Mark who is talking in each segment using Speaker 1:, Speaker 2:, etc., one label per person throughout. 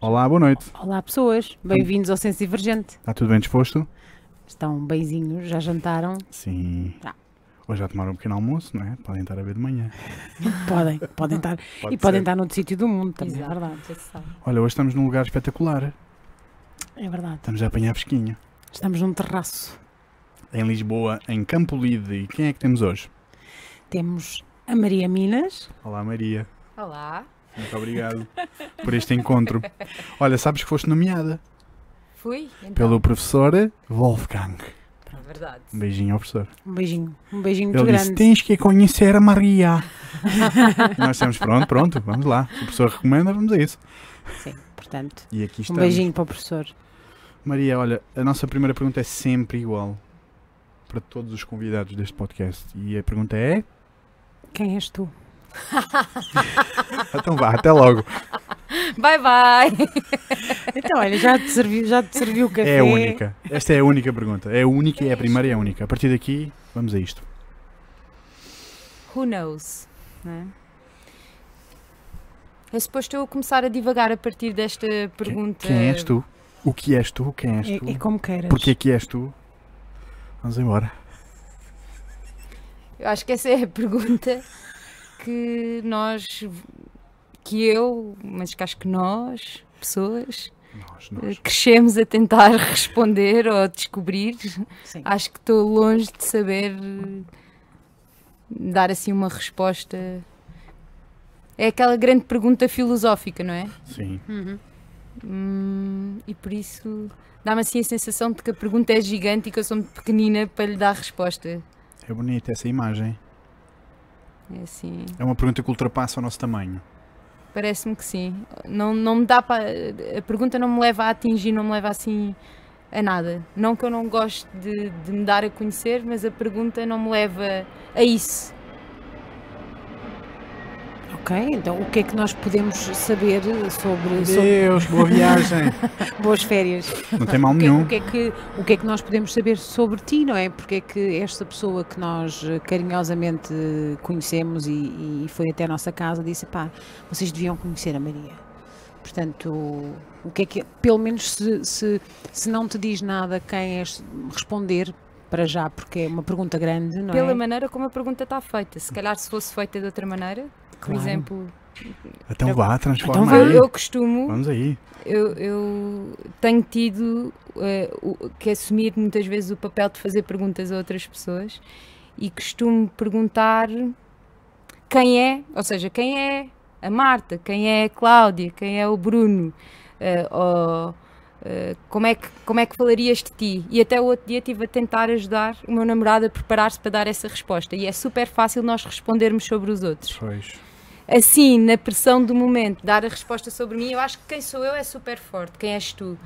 Speaker 1: Olá, boa noite.
Speaker 2: Olá pessoas, bem-vindos ao Senso Divergente.
Speaker 1: Está tudo bem disposto?
Speaker 2: Estão beizinhos, já jantaram?
Speaker 1: Sim.
Speaker 2: Já.
Speaker 1: Hoje já tomaram um pequeno almoço, não é? Podem estar a ver de manhã.
Speaker 2: Podem, podem estar.
Speaker 1: Pode
Speaker 2: e podem
Speaker 1: ser.
Speaker 2: estar noutro sítio do mundo também,
Speaker 3: Exato.
Speaker 2: é verdade.
Speaker 1: Olha, hoje estamos num lugar espetacular.
Speaker 2: É verdade.
Speaker 1: Estamos a apanhar fresquinho.
Speaker 2: Estamos num terraço.
Speaker 1: Em Lisboa, em Campo Lide. E quem é que temos hoje?
Speaker 2: Temos a Maria Minas.
Speaker 1: Olá, Maria.
Speaker 3: Olá,
Speaker 1: Muito obrigado por este encontro. Olha, sabes que foste nomeada
Speaker 3: fui? Então,
Speaker 1: pelo professor Wolfgang.
Speaker 3: É verdade.
Speaker 1: Um beijinho ao professor.
Speaker 2: Um beijinho, um beijinho muito
Speaker 1: Ele disse:
Speaker 2: grande.
Speaker 1: Tens que conhecer a Maria. Nós temos pronto, pronto, vamos lá. O professor recomenda, vamos a isso.
Speaker 2: Sim, portanto,
Speaker 1: E aqui
Speaker 2: um
Speaker 1: estamos.
Speaker 2: beijinho para o professor.
Speaker 1: Maria, olha, a nossa primeira pergunta é sempre igual para todos os convidados deste podcast. E a pergunta é:
Speaker 2: Quem és tu?
Speaker 1: então vá, até logo.
Speaker 3: Bye bye!
Speaker 2: Então, olha, já te serviu, já te serviu o café.
Speaker 1: É a única. Esta é a única pergunta. É a única e é a primeira e é a única. A partir daqui, vamos a isto.
Speaker 3: Who knows? não é? É suposto eu começar a divagar a partir desta pergunta.
Speaker 1: Quem és tu? O que és tu? Quem és
Speaker 2: É,
Speaker 1: tu?
Speaker 2: é como queiras.
Speaker 1: Porquê que és tu? Vamos embora.
Speaker 3: Eu acho que essa é a pergunta que nós, que eu, mas que acho que nós, pessoas,
Speaker 1: Nós,
Speaker 3: eh,
Speaker 1: nós.
Speaker 3: crescemos a tentar responder ou descobrir.
Speaker 2: Sim.
Speaker 3: Acho que estou longe de saber eh, dar assim uma resposta. É aquela grande pergunta filosófica, não é?
Speaker 1: Sim.
Speaker 2: Uhum.
Speaker 3: Hum, e por isso dá-me assim a sensação de que a pergunta é gigante e que eu sou muito pequenina para lhe dar resposta.
Speaker 1: É bonita essa imagem.
Speaker 3: É assim,
Speaker 1: É uma pergunta que ultrapassa o nosso tamanho.
Speaker 3: parece-me que sim. Não, não me dá para. A pergunta não me leva a atingir, não me leva assim a nada. Não que eu não goste de, de me dar a conhecer, mas a pergunta não me leva a isso.
Speaker 2: Ok, então o que é que nós podemos saber sobre, sobre
Speaker 1: Deus, boa viagem.
Speaker 2: boas férias?
Speaker 1: Não tem mal
Speaker 2: O que,
Speaker 1: nenhum.
Speaker 2: o, que é que, o que é que nós podemos saber sobre ti, não é? Porque é que esta pessoa que nós eh, carinhosamente conhecemos e, e foi até a nossa casa disse: pá, vocês deviam conhecer a Maria. Portanto, o que é que, pelo menos se, se, se não te diz nada quem és, responder para já, porque é uma pergunta grande, não
Speaker 3: Pela
Speaker 2: é?
Speaker 3: maneira como a pergunta está feita. Se calhar se fosse feita de outra maneira, por
Speaker 2: Claro.
Speaker 3: exemplo,
Speaker 1: Então vá, transforma
Speaker 2: Então
Speaker 1: aí.
Speaker 3: eu costumo
Speaker 1: Vamos aí.
Speaker 3: eu, eu tenho tido o- que assumir muitas vezes o papel de fazer perguntas a outras pessoas e costumo perguntar quem é, ou seja, quem é a Marta, quem é a Cláudia, quem é o Bruno, eh, ou, eh, como, é que, como é que falarias de ti? E até o outro dia estive a tentar ajudar o meu namorado a preparar-se para dar essa resposta e é super fácil nós respondermos sobre os outros
Speaker 1: Pois.
Speaker 3: Assim, na pressão do momento, dar a resposta sobre mim, eu acho que quem sou eu é super forte. Quem és tu?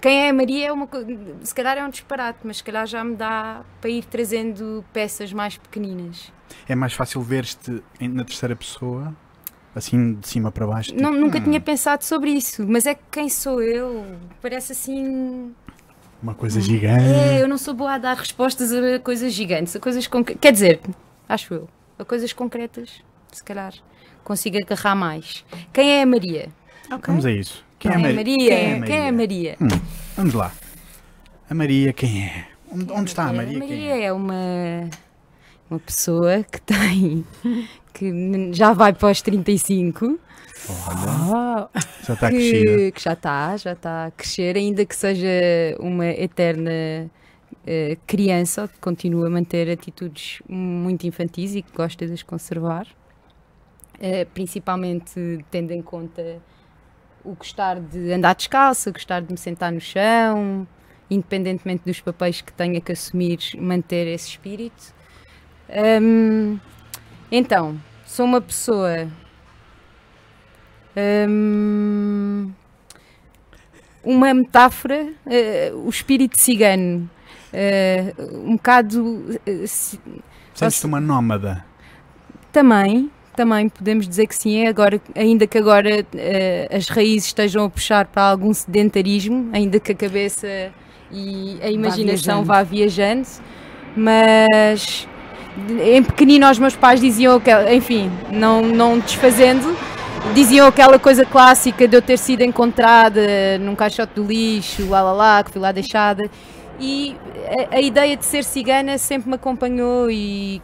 Speaker 3: Quem é a Maria é uma coisa. Se calhar é um disparate, mas se calhar já me dá para ir trazendo peças mais pequeninas.
Speaker 1: É mais fácil ver-te na terceira pessoa, assim de cima para baixo.
Speaker 3: Não,
Speaker 1: tipo,
Speaker 3: nunca
Speaker 1: hum,
Speaker 3: tinha pensado sobre isso, mas é que quem sou eu? Parece assim.
Speaker 1: Uma coisa gigante.
Speaker 3: É, eu não sou boa a dar respostas a coisas gigantes, a coisas concretas. Quer dizer, acho eu, a coisas concretas, se calhar consigo agarrar mais. Quem é a Maria?
Speaker 2: Ok.
Speaker 1: Vamos a isso. Quem
Speaker 3: Quem é a Maria?
Speaker 1: Quem é a
Speaker 3: Quem é a Maria?
Speaker 1: Hum, vamos lá. A Maria, quem é? Onde, onde está a Maria?
Speaker 3: A
Speaker 1: Quem
Speaker 3: Maria
Speaker 1: é?
Speaker 3: é uma, uma pessoa que tem. que já vai para os 35,
Speaker 1: Olha, já está crescida.
Speaker 3: que, que já está, já está a crescer, ainda que seja uma eterna eh, criança, que continua a manter atitudes muito infantis e que gosta de as conservar, Eh, principalmente tendo em conta o gostar de andar descalça, gostar de me sentar no chão, independentemente dos papéis que tenha que assumir, manter esse espírito. Hum, então, sou uma pessoa. hum, uma metáfora, eh, o espírito cigano, eh, um bocado. ci-
Speaker 1: Sentes-te uma nómada.
Speaker 3: também, também podemos dizer que sim, é agora, ainda que agora eh, as raízes estejam a puxar para algum sedentarismo, ainda que a cabeça e a imaginação
Speaker 2: viajando.
Speaker 3: vá viajando, mas em pequenino os meus pais diziam que, enfim, não, não desfazendo, diziam aquela coisa clássica de eu ter sido encontrada num caixote do lixo, lá lá lá, que fui lá deixada. E a, a ideia de ser cigana sempre me acompanhou e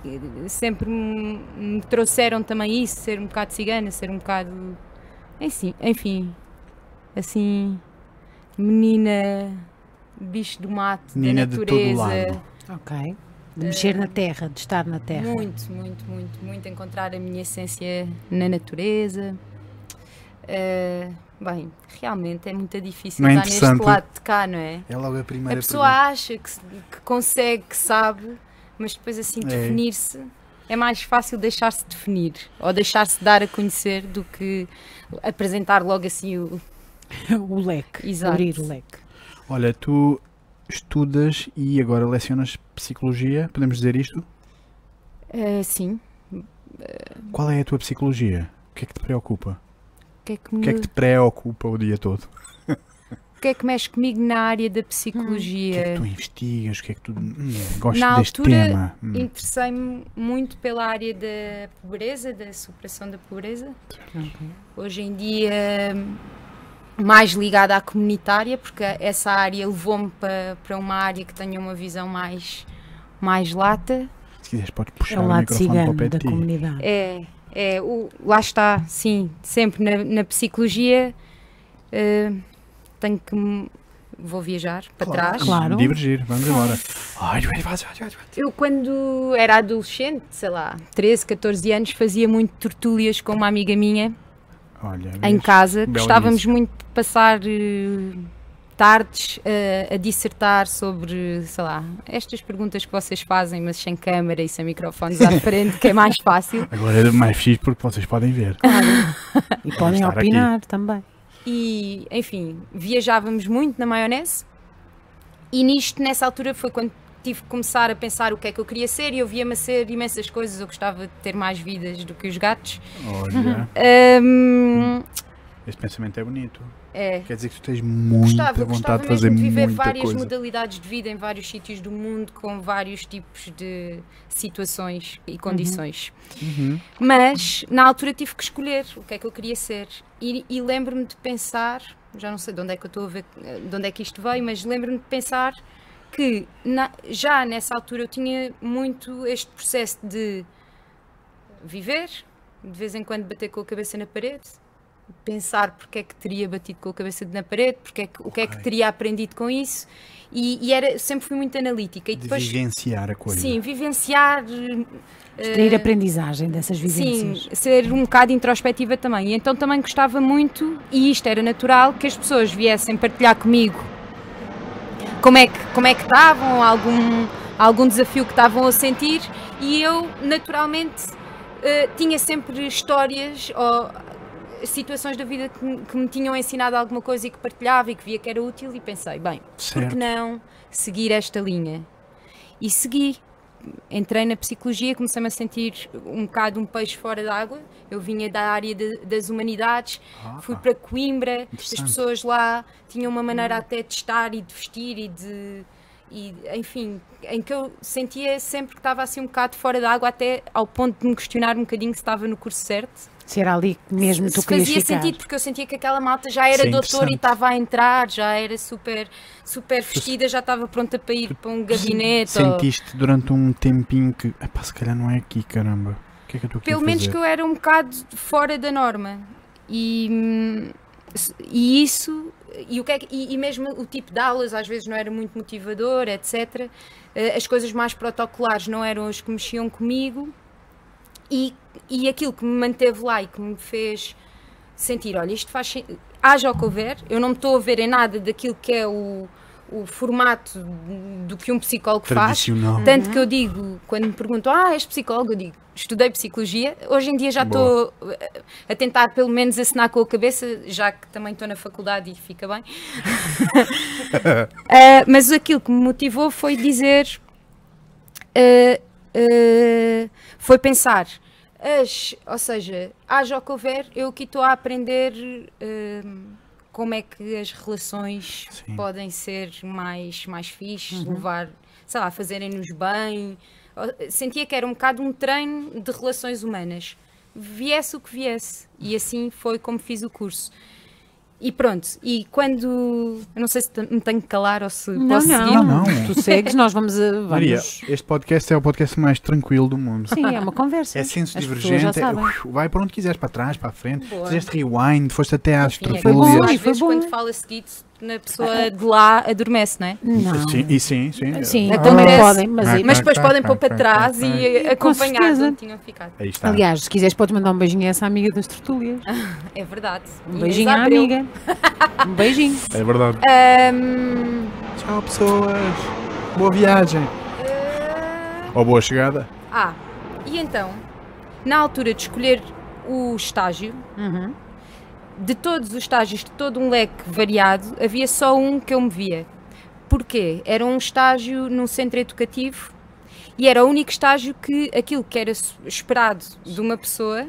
Speaker 3: sempre me, me trouxeram também isso, ser um bocado cigana, ser um bocado. Enfim, enfim assim, menina, bicho do mato,
Speaker 1: Menina
Speaker 3: da
Speaker 1: de todo
Speaker 3: natureza.
Speaker 1: lado.
Speaker 2: Ok. De mexer na terra, de estar na terra.
Speaker 3: Muito, muito, muito, muito encontrar a minha essência na natureza. Eh, bem, realmente é muito difícil
Speaker 1: Não é
Speaker 3: estar neste lado de cá, não é?
Speaker 1: É logo a
Speaker 3: A
Speaker 1: primeira
Speaker 3: pessoa acha que, que consegue, que sabe, mas depois assim
Speaker 1: É.
Speaker 3: definir-se é mais fácil deixar-se definir ou deixar-se dar a conhecer do que apresentar logo assim o.
Speaker 2: o leque.
Speaker 3: Exato.
Speaker 2: Abrir o leque.
Speaker 1: Olha, tu estudas e agora lecionas psicologia, podemos dizer isto?
Speaker 3: Eh, sim.
Speaker 1: Qual é a tua psicologia? O que é que te preocupa?
Speaker 3: O que é que,
Speaker 1: O
Speaker 3: me,
Speaker 1: que é que te preocupa o dia todo?
Speaker 3: o que é que mexe comigo na área da
Speaker 1: O que é
Speaker 3: psicologia?
Speaker 1: que tu investigas? O que é que tu hum, gostas
Speaker 3: Na
Speaker 1: deste
Speaker 3: altura,
Speaker 1: tema? Hum.
Speaker 3: Interessei-me muito pela área da pobreza, da superação da pobreza. Hoje em dia, mais ligada à comunitária, porque essa área levou-me para, para uma área que tenha uma visão mais, mais lata.
Speaker 1: Se quiseres, podes
Speaker 2: É
Speaker 1: puxar
Speaker 2: o
Speaker 1: o
Speaker 2: lado
Speaker 1: microfone para o pé
Speaker 2: da
Speaker 1: de ti.
Speaker 2: comunidade.
Speaker 3: É, é o, lá está, sim, sempre na, na psicologia eh, tenho que. Vou viajar para trás.
Speaker 2: Claro.
Speaker 1: Divergir, vamos embora. Ai, vai, vai, vai, vai, vai.
Speaker 3: Eu, quando era adolescente, sei lá, 13, 14 anos, fazia muito tortúlias com uma amiga minha
Speaker 1: Olha,
Speaker 3: em casa. Gostávamos muito de passar eh, tardes eh, a dissertar sobre, sei lá, estas perguntas que vocês fazem, mas sem câmara e sem microfones à frente, que é mais fácil.
Speaker 1: Agora é mais fixe porque vocês podem ver.
Speaker 2: E podem
Speaker 1: estar aqui.
Speaker 2: opinar também.
Speaker 3: E, enfim, viajávamos muito na maionese. E nisto, nessa altura, foi quando tive que começar a pensar o que é que eu queria ser. E eu via-me a ser imensas coisas. Eu gostava de ter mais vidas do que os gatos.
Speaker 1: Olha,
Speaker 3: Hum,
Speaker 1: este pensamento é bonito.
Speaker 3: É.
Speaker 1: Quer dizer que tu tens muita
Speaker 3: Gostava,
Speaker 1: vontade
Speaker 3: gostava
Speaker 1: de fazer
Speaker 3: de viver
Speaker 1: muita
Speaker 3: várias
Speaker 1: coisa.
Speaker 3: modalidades de vida em vários sítios do mundo, com vários tipos de situações e condições.
Speaker 1: Uhum.
Speaker 3: Mas na altura tive que escolher o que é que eu queria ser. E, e lembro-me de pensar, já não sei de onde é que eu estou a ver, de onde é que isto veio, mas lembro-me de pensar que na- já nessa altura eu tinha muito este processo de viver, de vez em quando bater com a cabeça na parede, pensar porque é que teria batido com a cabeça na parede, porque é que, o que é que teria aprendido com isso. E, e era, sempre fui muito analítica. E
Speaker 1: De
Speaker 3: depois,
Speaker 1: vivenciar a coisa.
Speaker 3: sim, vivenciar.
Speaker 2: Extrair
Speaker 3: eh,
Speaker 2: aprendizagem dessas
Speaker 3: Sim,
Speaker 2: vivências.
Speaker 3: ser um bocado introspectiva também. E então também gostava muito, e isto era natural, que as pessoas viessem partilhar comigo como é que, como é que estavam, algum, algum desafio que estavam a sentir, e eu naturalmente eh, tinha sempre histórias ou situações da vida que, me- que me tinham ensinado alguma coisa e que partilhava e que via que era útil, e pensei, bem, por
Speaker 1: Certo.
Speaker 3: que não seguir esta linha? E segui. Entrei na psicologia, comecei-me a sentir um bocado um peixe fora d'água. Eu vinha da área de- das humanidades,
Speaker 1: Ah,
Speaker 3: fui para Coimbra, as pessoas lá tinham uma maneira até de estar e de vestir e de. E, enfim, em que eu sentia sempre que estava assim um bocado fora d'água, até ao ponto de me questionar um bocadinho se estava no curso certo.
Speaker 2: Se era ali que mesmo tu
Speaker 3: se
Speaker 2: querias
Speaker 3: fazia
Speaker 2: ficar.
Speaker 3: sentido, porque eu sentia que aquela malta já era
Speaker 1: Isso é
Speaker 3: doutor e estava a entrar, já era super, super vestida, já estava pronta para ir para um gabinete. ou-
Speaker 1: Sentiste durante um tempinho que, epá, se calhar não é aqui, caramba. O que é que eu estou aqui
Speaker 3: Pelo
Speaker 1: a
Speaker 3: menos
Speaker 1: fazer?
Speaker 3: que eu era um bocado fora da norma. E, e isso, e, o que é que- e, e mesmo o tipo de aulas às vezes não era muito motivador, etc. Eh, As coisas mais protocolares não eram as que mexiam comigo. E, e aquilo que me manteve lá e que me fez sentir, olha, isto faz haja o que houver, eu não me estou a ver em nada daquilo que é o, o formato do que um psicólogo faz.
Speaker 1: Tradicional.
Speaker 3: Tanto que eu digo, quando me perguntam, ah, és psicólogo? Eu digo, estudei psicologia. Hoje em dia já estou a tentar pelo menos assinar com a cabeça, já que também estou na faculdade e fica bem. Ah, mas aquilo que me motivou foi dizer, ah, ah, foi pensar, as, ou seja, haja o que houver, eu aqui estou a aprender ah, como é que as relações
Speaker 1: Sim.
Speaker 3: podem ser mais, mais fixes, levar, sei lá, fazerem-nos bem. Sentia que era um bocado um treino de relações humanas. viesse o que viesse. E assim foi como fiz o curso. E pronto, e quando. Eu não sei se me tenho que calar ou se
Speaker 2: Não,
Speaker 3: posso
Speaker 2: não.
Speaker 3: seguir.
Speaker 1: Não, não.
Speaker 2: Tu segues, nós vamos. a- vamos...
Speaker 1: Maria, este podcast é o podcast mais tranquilo do mundo.
Speaker 2: Sim, é uma conversa.
Speaker 1: É senso
Speaker 2: As
Speaker 1: divergente,
Speaker 2: já
Speaker 1: é- uf, vai para onde quiseres, para trás, para a frente.
Speaker 3: Boa.
Speaker 1: Fizeste rewind, foste até às
Speaker 3: Enfim, é
Speaker 2: Foi bom, foi bom.
Speaker 3: quando fala seguido, a pessoa de lá adormece, não é?
Speaker 2: Não.
Speaker 1: Sim, e sim, sim.
Speaker 2: Sim,
Speaker 3: Ah, acontece.
Speaker 2: podem, mas
Speaker 1: Ah,
Speaker 2: aí-
Speaker 3: Mas depois
Speaker 1: tá,
Speaker 3: podem pôr para trás e acompanhar onde tinham ficado.
Speaker 1: Aí está.
Speaker 2: aliás, se quiseres, podes mandar um beijinho a essa amiga das tertúlias.
Speaker 3: É verdade.
Speaker 2: Um beijinho à amiga. Um beijinho.
Speaker 1: É verdade.
Speaker 3: Ahm,
Speaker 1: Tchau, pessoas. Boa viagem.
Speaker 3: ah,
Speaker 1: Ou boa chegada.
Speaker 3: ah, e então, na altura de escolher o estágio,
Speaker 2: Uhum.
Speaker 3: De todos os estágios, de todo um leque variado, havia só um que eu me via. Porquê? Era um estágio num centro educativo e era o único estágio que aquilo que era esperado de uma pessoa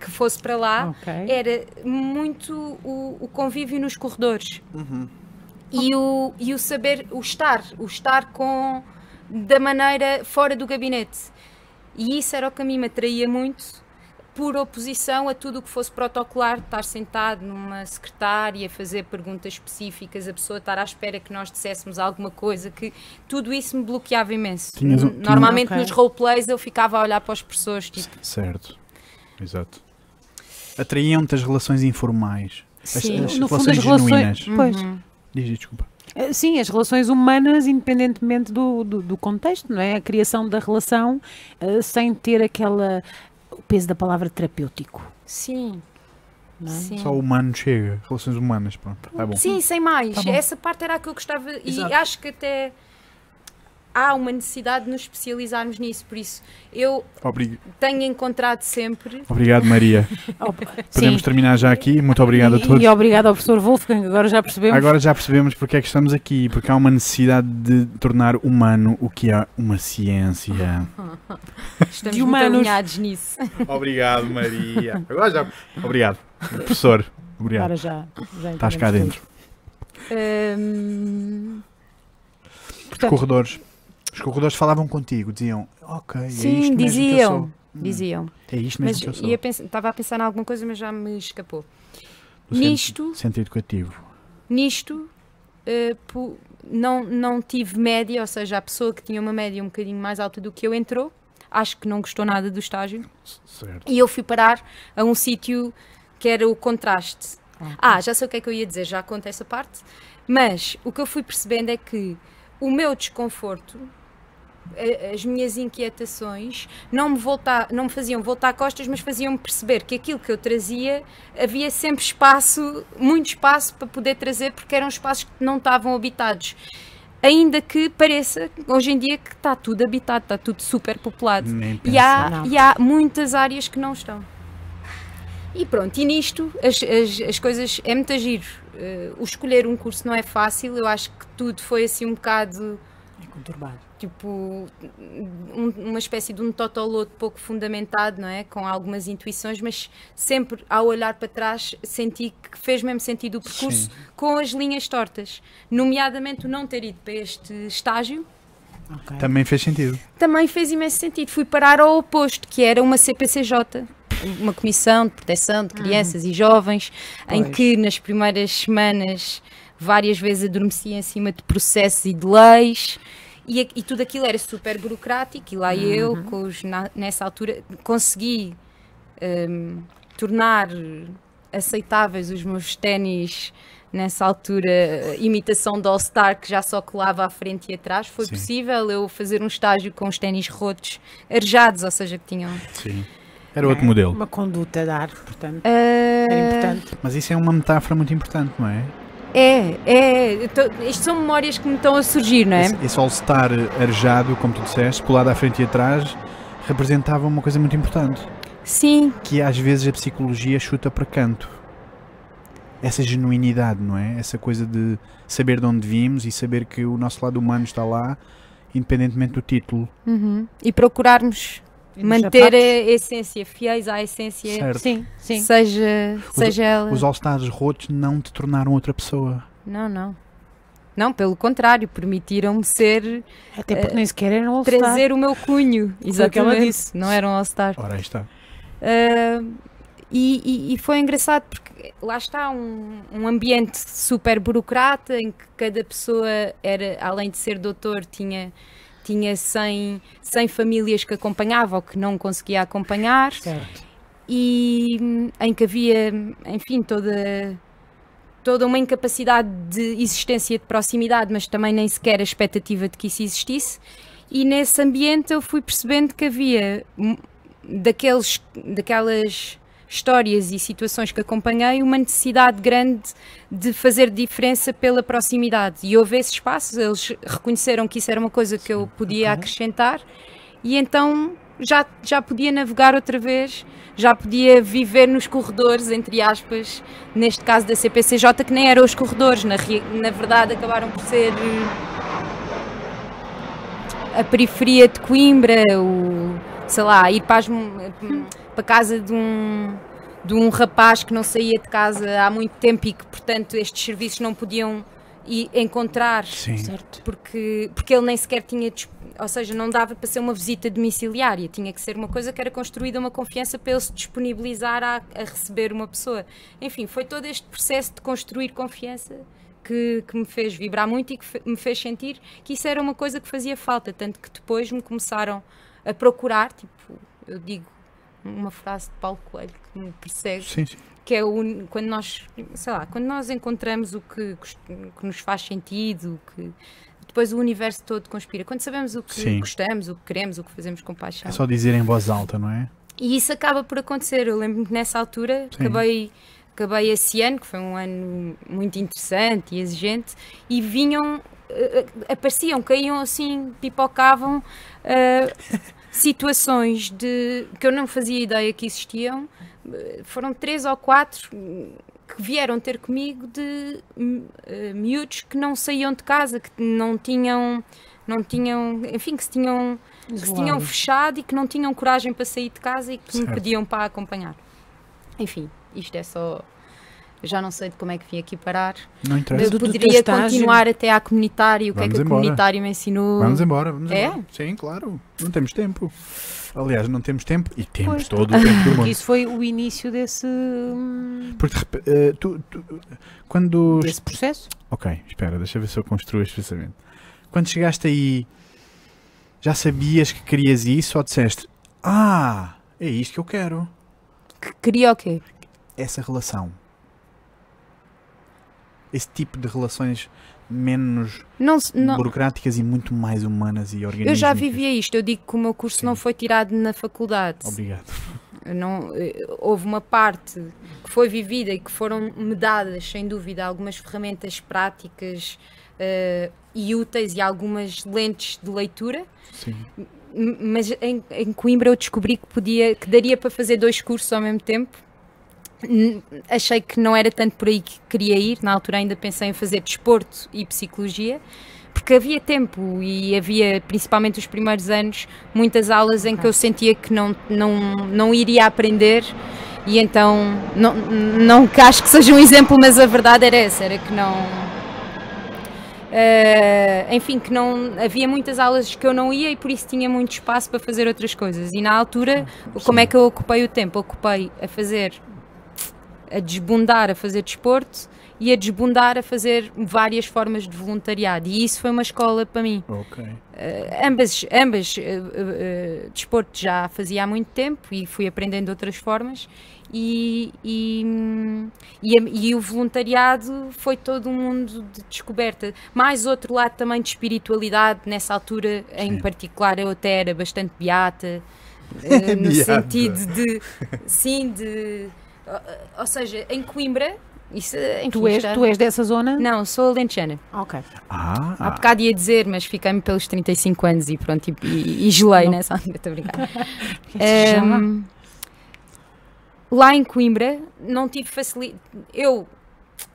Speaker 3: que fosse para lá
Speaker 2: Ok.
Speaker 3: era muito o, o convívio nos corredores e, o, e o saber, o estar, o estar com da maneira fora do gabinete. E isso era o que a mim me atraía muito, por oposição a tudo o que fosse protocolar, estar sentado numa secretária, fazer perguntas específicas, a pessoa estar à espera que nós disséssemos alguma coisa, que tudo isso me bloqueava imenso.
Speaker 1: Tinhas um-
Speaker 3: Normalmente
Speaker 2: Ok.
Speaker 3: nos roleplays eu ficava a olhar para as pessoas, tipo,
Speaker 1: Certo. Exato. Atraíam-te as relações informais. As,
Speaker 3: Sim.
Speaker 1: as
Speaker 2: No fundo,
Speaker 1: relações
Speaker 2: as relações-
Speaker 1: genuínas.
Speaker 2: Pois.
Speaker 3: Uhum.
Speaker 1: Diz, desculpa.
Speaker 2: Eh, Sim, as relações humanas, independentemente do, do, do contexto, não é? A criação da relação eh, sem ter aquela. Peso da palavra terapêutico.
Speaker 3: Sim,
Speaker 2: é?
Speaker 3: sim.
Speaker 1: Só o humano chega. Relações humanas, pronto. Tá bom.
Speaker 3: Sim, sem mais.
Speaker 1: Tá bom.
Speaker 3: Essa parte era a que eu gostava
Speaker 1: Exato.
Speaker 3: e acho que até há uma necessidade de nos especializarmos nisso. Por isso, eu
Speaker 1: Obrig-
Speaker 3: tenho encontrado sempre.
Speaker 1: Obrigado, Maria. Podemos
Speaker 2: sim.
Speaker 1: terminar já aqui. Muito obrigado a
Speaker 2: E-
Speaker 1: todos.
Speaker 2: E, obrigado ao professor Wolfgang, agora já percebemos.
Speaker 1: Agora já percebemos porque é que estamos aqui. Porque há uma necessidade de tornar humano o que é uma ciência.
Speaker 3: Estamos
Speaker 2: De
Speaker 3: muito
Speaker 2: humanos.
Speaker 3: alinhados nisso.
Speaker 1: Obrigado, Maria. Agora já. Obrigado, professor. Obrigado.
Speaker 2: Agora já. já
Speaker 1: Estás cá dentro.
Speaker 3: Hum,
Speaker 1: Os
Speaker 2: Portanto,
Speaker 1: corredores. Os corredores falavam contigo, diziam, ok, é isto
Speaker 3: sim,
Speaker 1: mesmo que eu
Speaker 3: diziam.
Speaker 1: sou. Hum,
Speaker 3: Diziam.
Speaker 1: É isto
Speaker 3: Mas
Speaker 1: mesmo que eu sou.
Speaker 3: pensar- estava a pensar em alguma coisa, mas já me escapou.
Speaker 1: O centro-
Speaker 3: Nisto,
Speaker 1: Centro educativo.
Speaker 3: nisto pu- não, não tive média, ou seja, a pessoa que tinha uma média um bocadinho mais alta do que eu entrou, acho que não gostou nada do estágio.
Speaker 1: Certo.
Speaker 3: E eu fui parar a um sítio que era o contraste.
Speaker 2: Ok.
Speaker 3: Ah, já sei o que é que eu ia dizer, já conto essa parte. Mas o que eu fui percebendo é que o meu desconforto, as minhas inquietações, não me, voltar, não me faziam voltar costas, mas faziam-me perceber que aquilo que eu trazia havia sempre espaço, muito espaço para poder trazer, porque eram espaços que não estavam habitados. Ainda que pareça, hoje em dia, que está tudo habitado, está tudo super populado. E há,
Speaker 2: Não.
Speaker 3: e há muitas áreas que não estão. E pronto, e nisto as, as, as coisas é muito giro. Eh, o escolher um curso não é fácil, eu acho que tudo foi assim um bocado
Speaker 2: É conturbado.
Speaker 3: Tipo um- uma espécie de um totoloto pouco fundamentado, não é? Com algumas intuições, mas sempre ao olhar para trás senti que fez mesmo sentido o percurso
Speaker 1: Sim.
Speaker 3: com as linhas tortas, nomeadamente o não ter ido para este estágio
Speaker 2: Ok.
Speaker 1: Também fez sentido.
Speaker 3: também fez imenso sentido. Fui parar ao oposto, que era uma CPCJ, uma Comissão de Proteção de Crianças e Jovens, em
Speaker 2: Pois.
Speaker 3: que nas primeiras semanas várias vezes adormecia em cima de processos e de leis. E, e tudo aquilo era super burocrático, e lá eu, com os, na- nessa altura, consegui hum, tornar aceitáveis os meus ténis nessa altura, imitação do All-Star que já só colava à frente e atrás. Foi
Speaker 1: Sim.
Speaker 3: possível eu fazer um estágio com os ténis rotos, arejados, ou seja, que tinham.
Speaker 1: Sim. Era outro modelo.
Speaker 2: Uma conduta a dar, portanto.
Speaker 3: Ah,
Speaker 2: Era importante.
Speaker 1: Mas isso é uma metáfora muito importante, não é?
Speaker 3: É, é. tô- Isto são memórias que me estão a surgir, não é?
Speaker 1: Esse, esse all-star arejado, como tu disseste, colado à frente e atrás, representava uma coisa muito importante.
Speaker 3: Sim,
Speaker 1: Que às vezes a psicologia chuta para canto. Essa genuinidade, não é? Essa coisa de saber de onde vimos e saber que o nosso lado humano está lá, independentemente do título.
Speaker 3: Uhum. e procurarmos manter a essência, fiéis à essência,
Speaker 1: Certo.
Speaker 2: Sim, sim.
Speaker 3: seja, seja ela.
Speaker 1: Os all-stars rotos não te tornaram outra pessoa.
Speaker 3: Não, não. Não, pelo contrário, permitiram-me ser,
Speaker 2: Até porque nem sequer eram all-star.
Speaker 3: trazer o meu cunho.
Speaker 2: Ela
Speaker 3: Exatamente.
Speaker 2: disse.
Speaker 3: Não era um All-Star.
Speaker 1: Ora, aí está.
Speaker 3: Uh, e, e, e, foi engraçado porque lá está um, um, ambiente super burocrata em que cada pessoa era, além de ser doutor, tinha, tinha 100, 100 famílias que acompanhava ou que não conseguia acompanhar.
Speaker 2: Certo.
Speaker 3: E em que havia, enfim, toda toda uma incapacidade de existência de proximidade, mas também nem sequer a expectativa de que isso existisse. E nesse ambiente eu fui percebendo que havia daqueles, daquelas histórias e situações que acompanhei uma necessidade grande de fazer diferença pela proximidade. E houve esse espaço, eles reconheceram que isso era uma coisa que eu podia acrescentar e então já, já podia navegar outra vez, já podia viver nos corredores, entre aspas, neste caso da CPCJ, que nem eram os corredores, na, na verdade acabaram por ser a periferia de Coimbra, o, sei lá, ir para, as, para casa de um, de um rapaz que não saía de casa há muito tempo e que, portanto, estes serviços não podiam ir encontrar,
Speaker 1: Sim.
Speaker 3: certo? Porque, porque ele nem sequer tinha, ou seja, não dava para ser uma visita domiciliária, tinha que ser uma coisa que era construída uma confiança para ele se disponibilizar a, a receber uma pessoa. Enfim, foi todo este processo de construir confiança que, que, me fez vibrar muito e que me fez sentir que isso era uma coisa que fazia falta, tanto que depois me começaram a procurar, tipo, eu digo uma frase de Paulo Coelho que me persegue,
Speaker 1: sim, sim.
Speaker 3: que é quando nós, sei lá, quando nós encontramos o que, que nos faz sentido, que depois o universo todo conspira. Quando sabemos o que sim. gostamos, o que queremos, o que fazemos com paixão.
Speaker 1: É só dizer em voz alta, não é?
Speaker 3: E isso acaba por acontecer. Eu lembro-me que nessa altura acabei acabei esse ano, que foi um ano muito interessante e exigente, e vinham, uh, apareciam, caíam assim, pipocavam uh, situações de que eu não fazia ideia que existiam. Foram três ou quatro que vieram ter comigo de uh, miúdos que não saíam de casa, que não tinham, não tinham, enfim, que se tinham, que se tinham fechado e que não tinham coragem para sair de casa e que certo. me pediam para acompanhar. Enfim, isto é só. Já não sei de como é que vim aqui parar.
Speaker 1: Não interessa.
Speaker 3: Eu poderia continuar até à comunitária. O que é que a comunitária me ensinou?
Speaker 1: Vamos embora, vamos
Speaker 3: é?
Speaker 1: embora. Sim, claro. Não temos tempo. Aliás, não temos tempo e temos pois. todo o tempo do mundo.
Speaker 2: Isso foi o início desse.
Speaker 1: Porque uh, tu, tu, quando.
Speaker 2: Desse processo?
Speaker 1: Ok, espera, deixa ver se eu construo este pensamento. Quando chegaste aí, já sabias que querias isso ou disseste: Ah, é isto que eu quero?
Speaker 3: Que queria o quê?
Speaker 1: Essa relação. Esse tipo de relações menos
Speaker 3: não, não,
Speaker 1: burocráticas e muito mais humanas e orgânicas.
Speaker 3: Eu já vivia isto, eu digo que o meu curso Sim. não foi tirado na faculdade.
Speaker 1: Obrigado.
Speaker 3: Não, eh, houve uma parte que foi vivida e que foram me dadas, sem dúvida, algumas ferramentas práticas uh, e úteis e algumas lentes de leitura.
Speaker 1: Sim.
Speaker 3: Mas em, em Coimbra eu descobri que podia, que daria para fazer dois cursos ao mesmo tempo achei que não era tanto por aí que queria ir. Na altura ainda pensei em fazer desporto e psicologia, porque havia tempo e havia, principalmente os primeiros anos, muitas aulas em que eu sentia que não, não, não iria aprender. E então, não, não que acho que seja um exemplo, mas a verdade era essa: era que não. Uh, enfim, que não havia muitas aulas que eu não ia e por isso tinha muito espaço para fazer outras coisas. E na altura, Sim. como é que eu ocupei o tempo? Ocupei a fazer a desbundar a fazer desporto e a desbundar a fazer várias formas de voluntariado. E isso foi uma escola para mim.
Speaker 1: Ok. Uh,
Speaker 3: ambas, ambas uh, uh, desporto já fazia há muito tempo e fui aprendendo outras formas. E, e, e, e, o voluntariado foi todo um mundo de descoberta. Mais outro lado também de espiritualidade, nessa altura Sim. em particular eu até era bastante beata, no sentido de, sim, de ou seja, em Coimbra. Isso, enfim,
Speaker 2: tu, és, tu és dessa zona?
Speaker 3: Não, sou alentejana.
Speaker 2: Ok.
Speaker 1: Ah.
Speaker 3: Há bocado ia dizer, mas fiquei-me pelos 35 anos e pronto, e, e, e gelei Não. nessa altura, estou a brincar. um, lá em Coimbra não tive facilidade. Eu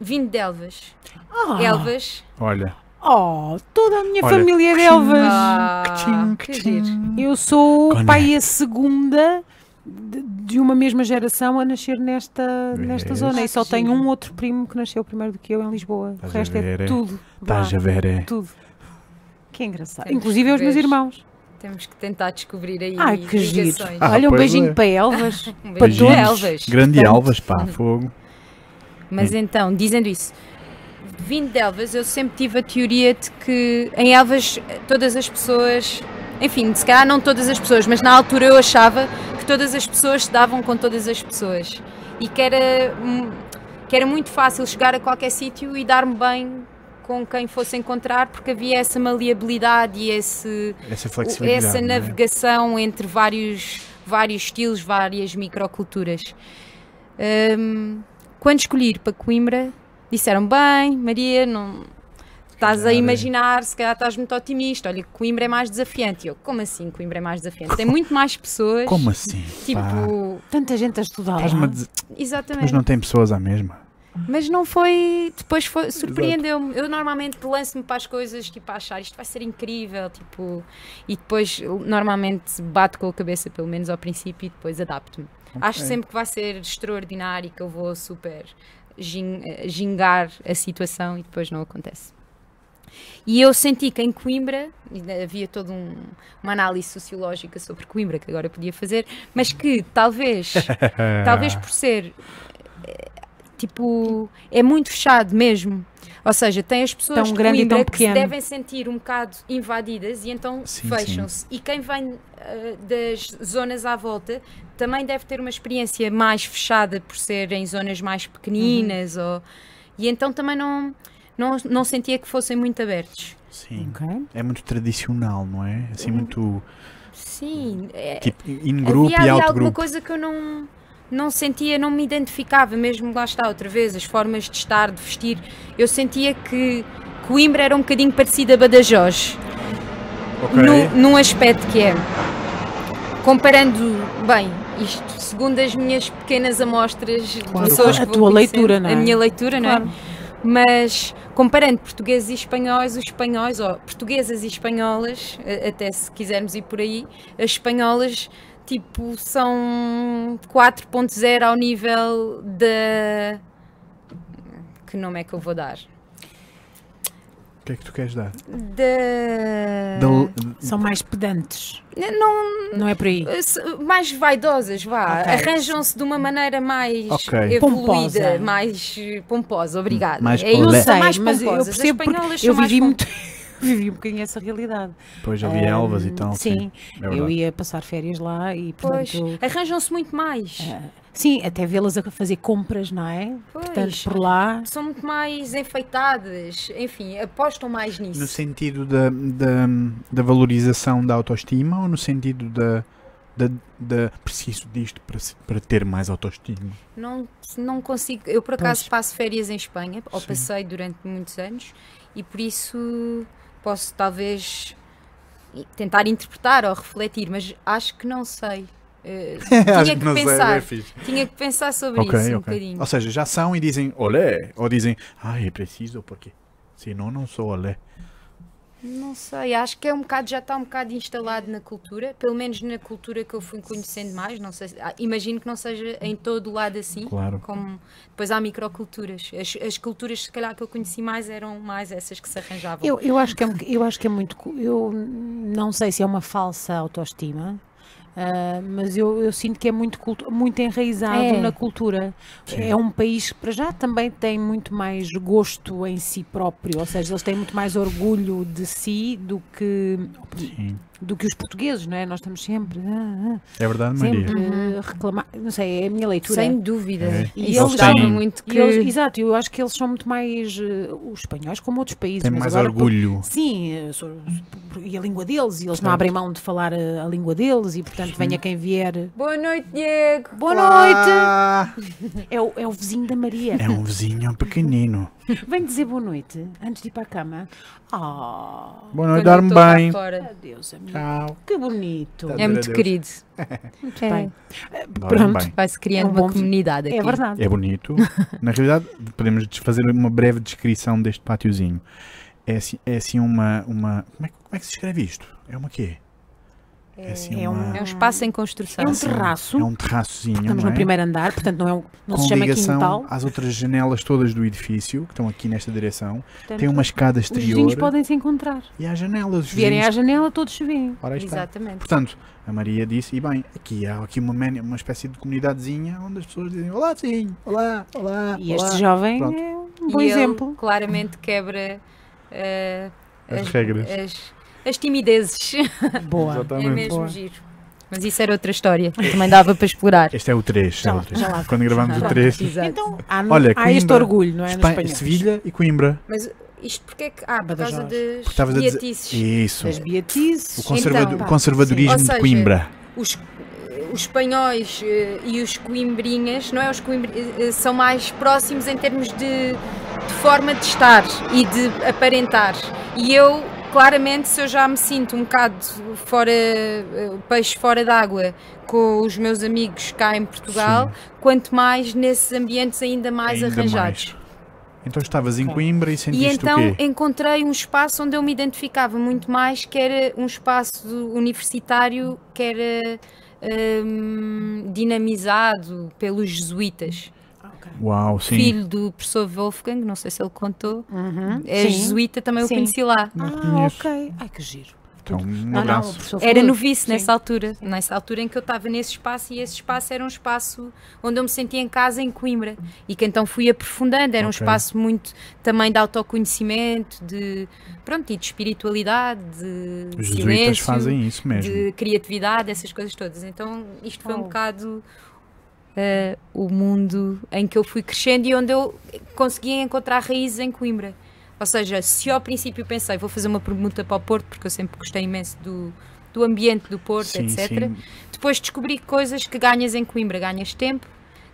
Speaker 3: vim de Elvas.
Speaker 2: Ah.
Speaker 3: Elvas.
Speaker 1: Olha.
Speaker 2: Oh, toda a minha Olha, família é de Elvas.
Speaker 3: Ah, que giro.
Speaker 2: Eu sou Conecta. pai a segunda de, de, uma mesma geração a nascer nesta, nesta zona. E só tenho um outro primo que nasceu primeiro do que eu em Lisboa.
Speaker 1: Tás
Speaker 2: o resto é tudo.
Speaker 1: Estás a ver, é?
Speaker 2: Tudo. Que engraçado. Inclusive os meus irmãos.
Speaker 3: Temos que tentar descobrir aí
Speaker 2: Ai, que giro.
Speaker 1: Ah,
Speaker 2: Olha, um beijinho
Speaker 1: é.
Speaker 2: para Elvas.
Speaker 3: Um
Speaker 2: para
Speaker 3: beijinho
Speaker 2: todos.
Speaker 3: Elvas.
Speaker 1: Grande
Speaker 2: Portanto,
Speaker 1: Alvas, pá, fogo.
Speaker 3: Mas então, dizendo isso, vindo de Elvas, eu sempre tive a teoria de que em Elvas todas as pessoas, enfim, se calhar não todas as pessoas, mas na altura eu achava que todas as pessoas se davam com todas as pessoas e que era, que era muito fácil chegar a qualquer sítio e dar-me bem com quem fosse encontrar, porque havia essa maleabilidade e esse,
Speaker 1: Essa
Speaker 3: essa
Speaker 1: é?
Speaker 3: navegação entre vários, vários estilos, várias microculturas. Hum, quando escolhi para Coimbra, disseram bem, Maria, não estás a
Speaker 1: Calhar é.
Speaker 3: imaginar, se calhar estás muito otimista. Olha, Coimbra é mais desafiante. E Eu, como assim Coimbra é mais desafiante? Tem muito mais pessoas.
Speaker 1: Como assim?
Speaker 3: Tipo,
Speaker 1: pá?
Speaker 2: Tanta gente a estudar.
Speaker 1: A
Speaker 2: lá.
Speaker 1: dizer-
Speaker 3: exatamente.
Speaker 1: Mas não tem pessoas à mesma.
Speaker 3: Mas não foi. Depois foi, surpreendeu-me. Eu normalmente lanço-me para as coisas, tipo, a achar isto vai ser incrível, tipo. E depois, normalmente, bato com a cabeça, pelo menos ao princípio, e depois adapto-me. Acho
Speaker 1: Ok.
Speaker 3: sempre que vai ser extraordinário e que eu vou super eh, gingar a situação e depois não acontece. E eu senti que em Coimbra, havia toda um- uma análise sociológica sobre Coimbra que agora podia fazer, mas que talvez Talvez por ser eh, tipo é muito fechado mesmo. Ou seja, tem as pessoas
Speaker 2: Tão
Speaker 3: de
Speaker 2: grande e
Speaker 3: Coimbra
Speaker 2: tão
Speaker 3: que se
Speaker 2: pequeno.
Speaker 3: devem sentir um bocado invadidas e então fecham-se. E quem vem eh, das zonas à volta também deve ter uma experiência mais fechada por ser em zonas mais pequeninas ou e então também não não, não sentia que fossem muito abertos.
Speaker 1: Sim.
Speaker 2: Ok.
Speaker 1: É muito tradicional, não é? Assim, muito.
Speaker 3: Sim, é,
Speaker 1: Tipo, in grupo
Speaker 3: havia
Speaker 1: e
Speaker 3: ali
Speaker 1: out
Speaker 3: alguma coisa que eu não, não sentia, não me identificava, mesmo lá está outra vez, as formas de estar, de vestir. Eu sentia que Coimbra era um bocadinho parecida a Badajoz,
Speaker 1: Ok.
Speaker 3: no, num aspecto que é, comparando, bem, isto segundo as minhas pequenas amostras de
Speaker 1: Claro,
Speaker 3: pessoas
Speaker 2: claro.
Speaker 3: que
Speaker 2: A tua leitura, não é?
Speaker 3: A minha leitura, não é? Mas comparando portugueses e espanhóis, os espanhóis, ou portuguesas e espanholas, até se quisermos ir por aí, as espanholas tipo são 4.0 ao nível da que nome é que eu vou dar?
Speaker 1: O que é que tu queres dar?
Speaker 3: Da
Speaker 1: Da-
Speaker 2: São mais pedantes.
Speaker 3: não
Speaker 2: Não é por aí.
Speaker 3: se- mais vaidosas, vá.
Speaker 2: Ok.
Speaker 3: Arranjam-se de uma maneira mais
Speaker 1: Ok.
Speaker 3: evoluída,
Speaker 2: Pomposa.
Speaker 3: mais eh, pomposa. Obrigada.
Speaker 1: Mais
Speaker 3: é são
Speaker 2: sei,
Speaker 3: mais
Speaker 2: mas eu
Speaker 3: pomposas.
Speaker 2: percebo
Speaker 3: As
Speaker 2: porque
Speaker 3: espanholas
Speaker 2: eu
Speaker 3: são mais
Speaker 2: vivi muito. vivi um bocadinho essa realidade.
Speaker 1: Depois já havia
Speaker 2: Ah,
Speaker 1: Elvas e tal.
Speaker 2: Sim,
Speaker 1: é verdade.
Speaker 2: eu ia passar férias lá e,
Speaker 3: Pois,
Speaker 2: portanto.
Speaker 3: arranjam-se muito mais.
Speaker 2: ah, sim, até vê-las a fazer compras, não é?
Speaker 3: Pois.
Speaker 2: Portanto, por lá.
Speaker 3: São muito mais enfeitadas, enfim, apostam mais nisso.
Speaker 1: No sentido da, da, da valorização da autoestima ou no sentido da, da, da preciso disto para, para ter mais autoestima?
Speaker 3: Não, não consigo. Eu, por acaso,
Speaker 2: Pois.
Speaker 3: passo férias em Espanha, ou
Speaker 1: Sim.
Speaker 3: passei durante muitos anos, e por isso posso talvez tentar interpretar ou refletir, mas acho que não sei. Eh, tinha que, pensar, tinha que pensar sobre
Speaker 1: Ok,
Speaker 3: isso um
Speaker 1: ok.
Speaker 3: bocadinho.
Speaker 1: Ou seja, já são e dizem olé, ou dizem ai, é preciso porque senão não sou olé.
Speaker 3: Não sei, acho que é um bocado, já está um bocado instalado na cultura, pelo menos na cultura que eu fui conhecendo mais, não sei, se- ah, imagino que não seja em todo o lado assim,
Speaker 1: Claro.
Speaker 3: como depois há microculturas. As, as culturas se calhar que eu conheci mais eram mais essas que se arranjavam.
Speaker 2: Eu, eu, acho que é, eu acho que é muito. Eu não sei se é uma falsa autoestima. Ah, mas eu, eu sinto que é muito, muito enraizado
Speaker 3: É.
Speaker 2: na cultura.
Speaker 1: Sim.
Speaker 2: É um país que, para já, também tem muito mais gosto em si próprio, ou seja, eles têm muito mais orgulho de si do que,
Speaker 1: Sim.
Speaker 2: Do que os portugueses, não é? Nós estamos sempre, ah,
Speaker 1: É verdade,
Speaker 2: ah,
Speaker 1: Maria?
Speaker 2: sempre
Speaker 3: Uhum.
Speaker 2: a reclamar. Não sei, é a minha leitura.
Speaker 3: Sem dúvida.
Speaker 1: É.
Speaker 3: E
Speaker 2: eles
Speaker 3: gostava
Speaker 1: têm-
Speaker 3: muito que.
Speaker 2: eles- exato, eu acho que eles são muito mais eh, os espanhóis como outros países.
Speaker 1: Tem
Speaker 2: mas
Speaker 1: mais
Speaker 2: agora por-
Speaker 1: orgulho.
Speaker 2: Sim, eh, so- e a língua deles, e eles não abrem mão de falar a, a língua deles, e portanto venha quem vier.
Speaker 3: Boa noite, Diego!
Speaker 2: Boa noite!
Speaker 1: Ah,
Speaker 2: É o, é o vizinho da Maria.
Speaker 1: é um vizinho pequenino.
Speaker 2: Vem dizer boa noite antes de ir para a cama. Ah,
Speaker 1: Boa noite, dorme bem.
Speaker 3: fora.
Speaker 2: adeus, amigo.
Speaker 1: Tchau.
Speaker 2: Que bonito.
Speaker 1: Tá.
Speaker 3: É muito
Speaker 1: Adeus.
Speaker 3: querido.
Speaker 2: Muito
Speaker 3: É.
Speaker 2: bem.
Speaker 1: Dorme
Speaker 2: Pronto.
Speaker 3: Vai-se criando
Speaker 2: É um
Speaker 3: uma comunidade aqui.
Speaker 2: É verdade.
Speaker 1: É bonito. Na realidade, podemos fazer uma breve descrição deste pátiozinho. É assim, é assim uma, uma. Como é, como é que se escreve isto? É uma quê?
Speaker 3: É,
Speaker 1: assim
Speaker 2: é
Speaker 1: uma-
Speaker 3: é um espaço em construção.
Speaker 2: É um terraço.
Speaker 1: É um terraçozinho,
Speaker 2: Estamos
Speaker 1: não
Speaker 2: no
Speaker 1: é?
Speaker 2: primeiro andar, portanto não, é um, não
Speaker 1: com
Speaker 2: se chama
Speaker 1: ligação
Speaker 2: quintal.
Speaker 1: às outras janelas todas do edifício, que estão aqui nesta direção.
Speaker 2: Portanto,
Speaker 1: Tem uma escada
Speaker 2: Os vizinhos
Speaker 1: exterior
Speaker 2: podem se encontrar.
Speaker 1: e há janelas. Os
Speaker 2: Se vierem à janela, todos se veem.
Speaker 3: Exatamente.
Speaker 1: Portanto, a Maria disse, e bem, aqui há aqui uma, uma espécie de comunidadezinha onde as pessoas dizem Olá, sim, olá, olá.
Speaker 2: E
Speaker 1: olá."
Speaker 2: este jovem
Speaker 1: Pronto.
Speaker 2: é um bom
Speaker 3: e
Speaker 2: exemplo.
Speaker 3: Ele claramente quebra eh,
Speaker 1: As regras.
Speaker 3: As, as timidezes.
Speaker 2: Boa.
Speaker 3: É
Speaker 1: Exatamente.
Speaker 3: mesmo
Speaker 2: Boa.
Speaker 3: giro. Mas isso era outra história. Também dava para explorar.
Speaker 1: Este é o 3.
Speaker 2: Já lá- já lá
Speaker 1: Quando gravamos o 3.
Speaker 3: Exato.
Speaker 2: Então, há,
Speaker 1: Olha,
Speaker 2: há este orgulho, não é? Nos espanhóis.
Speaker 1: Sevilha e Coimbra.
Speaker 3: Mas isto porque é que. Ah, por causa das beatices.
Speaker 1: Isso.
Speaker 2: Das Beatizes.
Speaker 1: O,
Speaker 3: Então,
Speaker 1: o conservadorismo
Speaker 3: Ou
Speaker 1: de
Speaker 3: seja,
Speaker 1: Coimbra.
Speaker 3: Os, os espanhóis eh, e os coimbrinhas, não é? Os coimbri, eh, são mais próximos em termos de, de forma de estar e de aparentar. E eu, claramente, se eu já me sinto um bocado fora, peixe fora d'água com os meus amigos cá em Portugal, quanto mais nesses ambientes ainda mais
Speaker 1: Ainda
Speaker 3: arranjados.
Speaker 1: mais. Então estavas em. Coimbra e
Speaker 3: E
Speaker 1: sentiste
Speaker 3: então
Speaker 1: o quê?
Speaker 3: encontrei um espaço onde eu me identificava muito mais, que era um espaço universitário que era hum, dinamizado pelos jesuítas.
Speaker 1: Uau, sim.
Speaker 3: Filho do professor Wolfgang, não sei se ele contou,
Speaker 2: Uhum.
Speaker 3: é
Speaker 2: Sim.
Speaker 3: jesuíta, também o
Speaker 2: Sim.
Speaker 3: conheci lá.
Speaker 1: Não
Speaker 2: Ah,
Speaker 1: conheço.
Speaker 2: ok. Ai, que giro.
Speaker 1: Então, um
Speaker 2: Não, não, o
Speaker 1: abraço.
Speaker 3: Era novice
Speaker 2: Sim.
Speaker 3: nessa altura, nessa altura em que eu estava nesse espaço e esse espaço era um espaço onde eu me sentia em casa em Coimbra e que então fui aprofundando, era um
Speaker 1: Ok.
Speaker 3: espaço muito também de autoconhecimento, de pronto, e de espiritualidade, de
Speaker 1: Os jesuítas
Speaker 3: silêncio,
Speaker 1: fazem isso mesmo.
Speaker 3: de criatividade, essas coisas todas. Então isto foi um
Speaker 2: Oh.
Speaker 3: bocado eh, o mundo em que eu fui crescendo e onde eu conseguia encontrar raízes em Coimbra. Ou seja, se ao princípio pensei, vou fazer uma permuta para o Porto, porque eu sempre gostei imenso do, do ambiente do Porto,
Speaker 1: Sim,
Speaker 3: etc.
Speaker 1: sim.
Speaker 3: Depois descobri coisas que ganhas em Coimbra. Ganhas tempo,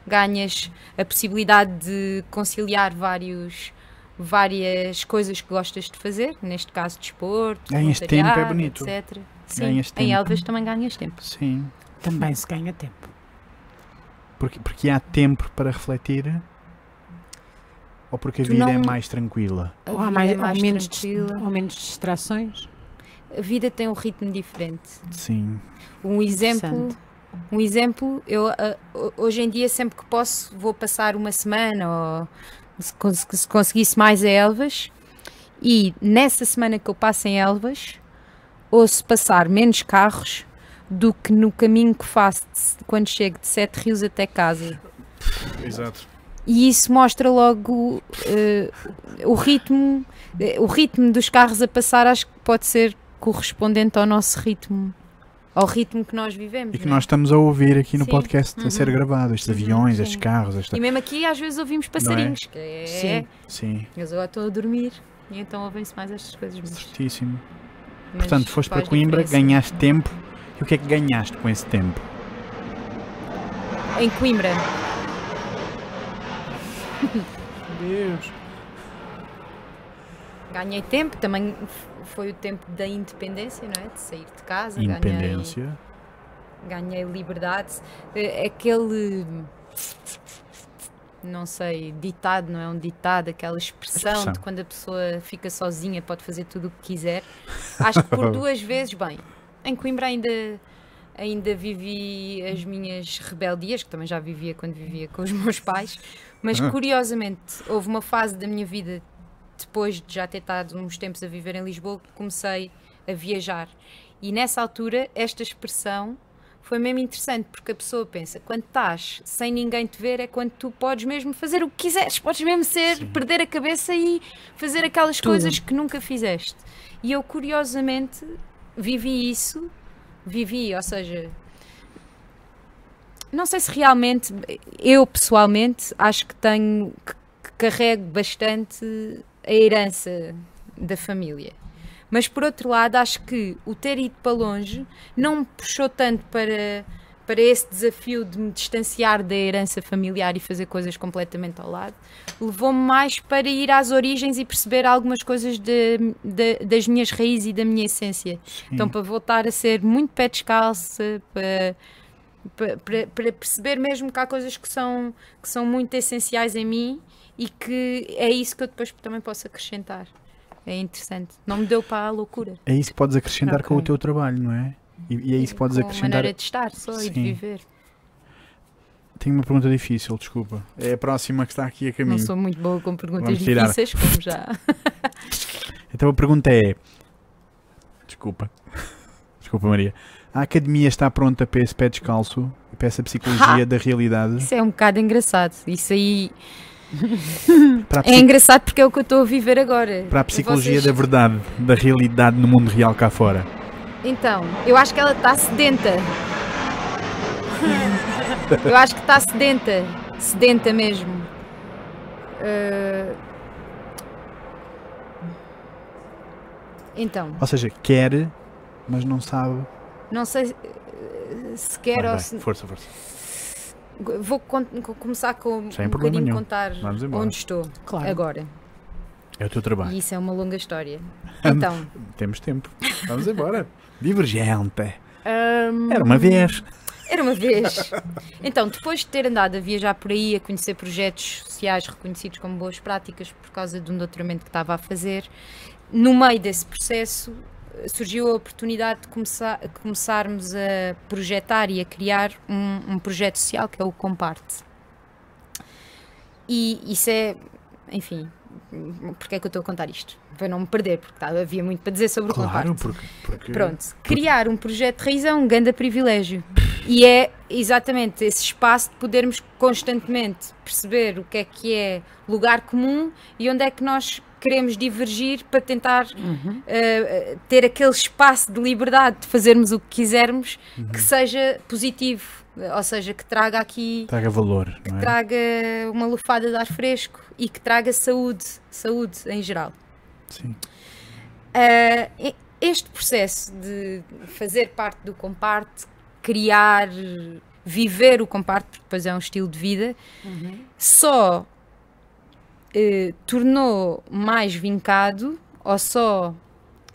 Speaker 3: ganhas a possibilidade de conciliar vários, várias coisas que gostas de fazer, neste caso desporto,
Speaker 1: Ganhas tempo, é bonito.
Speaker 3: etc. Sim,
Speaker 1: Ganhas
Speaker 3: em
Speaker 1: tempo.
Speaker 3: Elvas também ganhas tempo.
Speaker 1: Sim.
Speaker 2: Também se ganha tempo.
Speaker 1: Porque, porque há tempo para refletir? Ou porque a
Speaker 3: Tu
Speaker 1: vida é
Speaker 3: não-
Speaker 1: mais tranquila?
Speaker 2: Ou, há mais,
Speaker 3: é mais
Speaker 2: ou, menos,
Speaker 3: tranquila.
Speaker 2: ou menos distrações.
Speaker 3: A vida tem um ritmo diferente.
Speaker 1: Sim.
Speaker 3: Um exemplo, um exemplo, eu ho- hoje em dia sempre que posso vou passar uma semana ou se, cons- se conseguisse mais a Elvas e nessa semana que eu passo em Elvas ouço passar menos carros do que no caminho que faço de- quando chego de Sete Rios até casa.
Speaker 1: Exato.
Speaker 3: E isso mostra logo eh, o ritmo, eh, o ritmo dos carros a passar, acho que pode ser correspondente ao nosso ritmo, ao ritmo que nós vivemos.
Speaker 1: E que
Speaker 3: não é?
Speaker 1: nós estamos a ouvir aqui no
Speaker 3: Sim.
Speaker 1: podcast a ser
Speaker 3: Uhum.
Speaker 1: gravado. Estes
Speaker 3: Uhum,
Speaker 1: aviões,
Speaker 3: sim.
Speaker 1: estes carros, esta...
Speaker 3: E mesmo aqui às vezes ouvimos passarinhos, que é,
Speaker 2: Sim.
Speaker 1: Sim,
Speaker 3: eles agora estão a dormir e então ouvem-se mais estas coisas. Mas,
Speaker 1: certíssimo.
Speaker 3: mas
Speaker 1: Portanto, foste para Coimbra,
Speaker 3: diferença.
Speaker 1: ganhaste tempo. E o que é que ganhaste com esse tempo?
Speaker 3: Em Coimbra,
Speaker 1: Deus.
Speaker 3: ganhei tempo, também foi o tempo da independência, não é? De sair de casa, ganhei,
Speaker 1: Independência.
Speaker 3: ganhei liberdade. Eh, Aquele, não sei, ditado, não é um ditado, aquela expressão,
Speaker 1: Expressão.
Speaker 3: de quando a pessoa fica sozinha pode fazer tudo o que quiser. Acho que por duas vezes, bem, em Coimbra ainda, ainda vivi as minhas rebeldias, que também já vivia quando vivia com os meus pais, mas curiosamente houve uma fase da minha vida, depois de já ter estado uns tempos a viver em Lisboa, que comecei a viajar. E nessa altura, esta expressão foi mesmo interessante, porque a pessoa pensa, quando estás sem ninguém te ver, é quando tu podes mesmo fazer o que quiseres, podes mesmo ser,
Speaker 1: Sim.
Speaker 3: perder a cabeça e fazer aquelas
Speaker 2: Tudo.
Speaker 3: coisas que nunca fizeste. E eu, curiosamente, vivi isso, vivi, ou seja, não sei se realmente, eu pessoalmente, acho que tenho, que, carrego bastante a herança da família. Mas por outro lado, acho que o ter ido para longe não me puxou tanto para, para esse desafio de me distanciar da herança familiar e fazer coisas completamente ao lado. Levou-me mais para ir às origens e perceber algumas coisas de- de- das minhas raízes e da minha essência.
Speaker 1: Sim.
Speaker 3: Então, para voltar a ser muito pé descalça, para, para, para- perceber mesmo que há coisas que são, que são muito essenciais em mim e que é isso que eu depois também posso acrescentar. É interessante. Não me deu para a loucura.
Speaker 1: É isso que podes acrescentar com o teu trabalho, não é? E, e é isso que podes
Speaker 3: com
Speaker 1: acrescentar.
Speaker 3: maneira de estar só e de
Speaker 1: Sim.
Speaker 3: viver.
Speaker 1: Tenho uma pergunta difícil, desculpa. É a próxima que está aqui a caminho.
Speaker 3: Não sou muito boa com perguntas difíceis, como já.
Speaker 1: Então a pergunta é: Desculpa. Desculpa, Maria. A academia está pronta para esse pé descalço e para essa psicologia
Speaker 3: Ha!
Speaker 1: da realidade?
Speaker 3: Isso é um bocado engraçado. Isso aí é engraçado porque é o que eu estou a viver agora.
Speaker 1: para a psicologia
Speaker 3: Vocês-
Speaker 1: da verdade, da realidade no mundo real cá fora?
Speaker 3: Então, eu acho que ela está sedenta. Eu acho que está sedenta. Sedenta mesmo. Eh, Então,
Speaker 1: Ou seja, quer, mas não sabe.
Speaker 3: não sei se quer
Speaker 1: Vai,
Speaker 3: ou
Speaker 1: vai.
Speaker 3: se.
Speaker 1: Força, força.
Speaker 3: Vou começar com
Speaker 1: Sem
Speaker 3: um bocadinho
Speaker 1: nenhum.
Speaker 3: contar onde estou
Speaker 2: Claro.
Speaker 3: agora.
Speaker 1: É o teu trabalho.
Speaker 3: E isso é uma longa história. Então,
Speaker 1: Temos tempo. Vamos embora. Divergente.
Speaker 3: hum,
Speaker 1: Era uma vez.
Speaker 3: Era uma vez. Então, depois de ter andado a viajar por aí, a conhecer projetos sociais reconhecidos como boas práticas por causa de um doutoramento que estava a fazer, no meio desse processo eh, surgiu a oportunidade de começar, começarmos a projetar e a criar um, um projeto social que é o Comparte. E isso é, enfim, porque é que eu estou a contar isto? Para não me perder, porque tá, havia muito para dizer sobre o
Speaker 1: Claro, porque. porque
Speaker 3: Pronto, criar um projeto de raiz é um grande privilégio. E é exatamente esse espaço de podermos constantemente perceber o que é que é lugar comum e onde é que nós queremos divergir para tentar
Speaker 2: Uhum.
Speaker 3: eh, ter aquele espaço de liberdade de fazermos o que quisermos que seja positivo, ou seja, que traga aqui
Speaker 1: Traga valor, não é?
Speaker 3: traga uma lufada de ar fresco e que traga saúde, saúde em geral.
Speaker 1: Sim.
Speaker 3: E- este processo de fazer parte do comparte, criar, viver o comparte, porque depois é um estilo de vida, só eh, tornou mais vincado ou só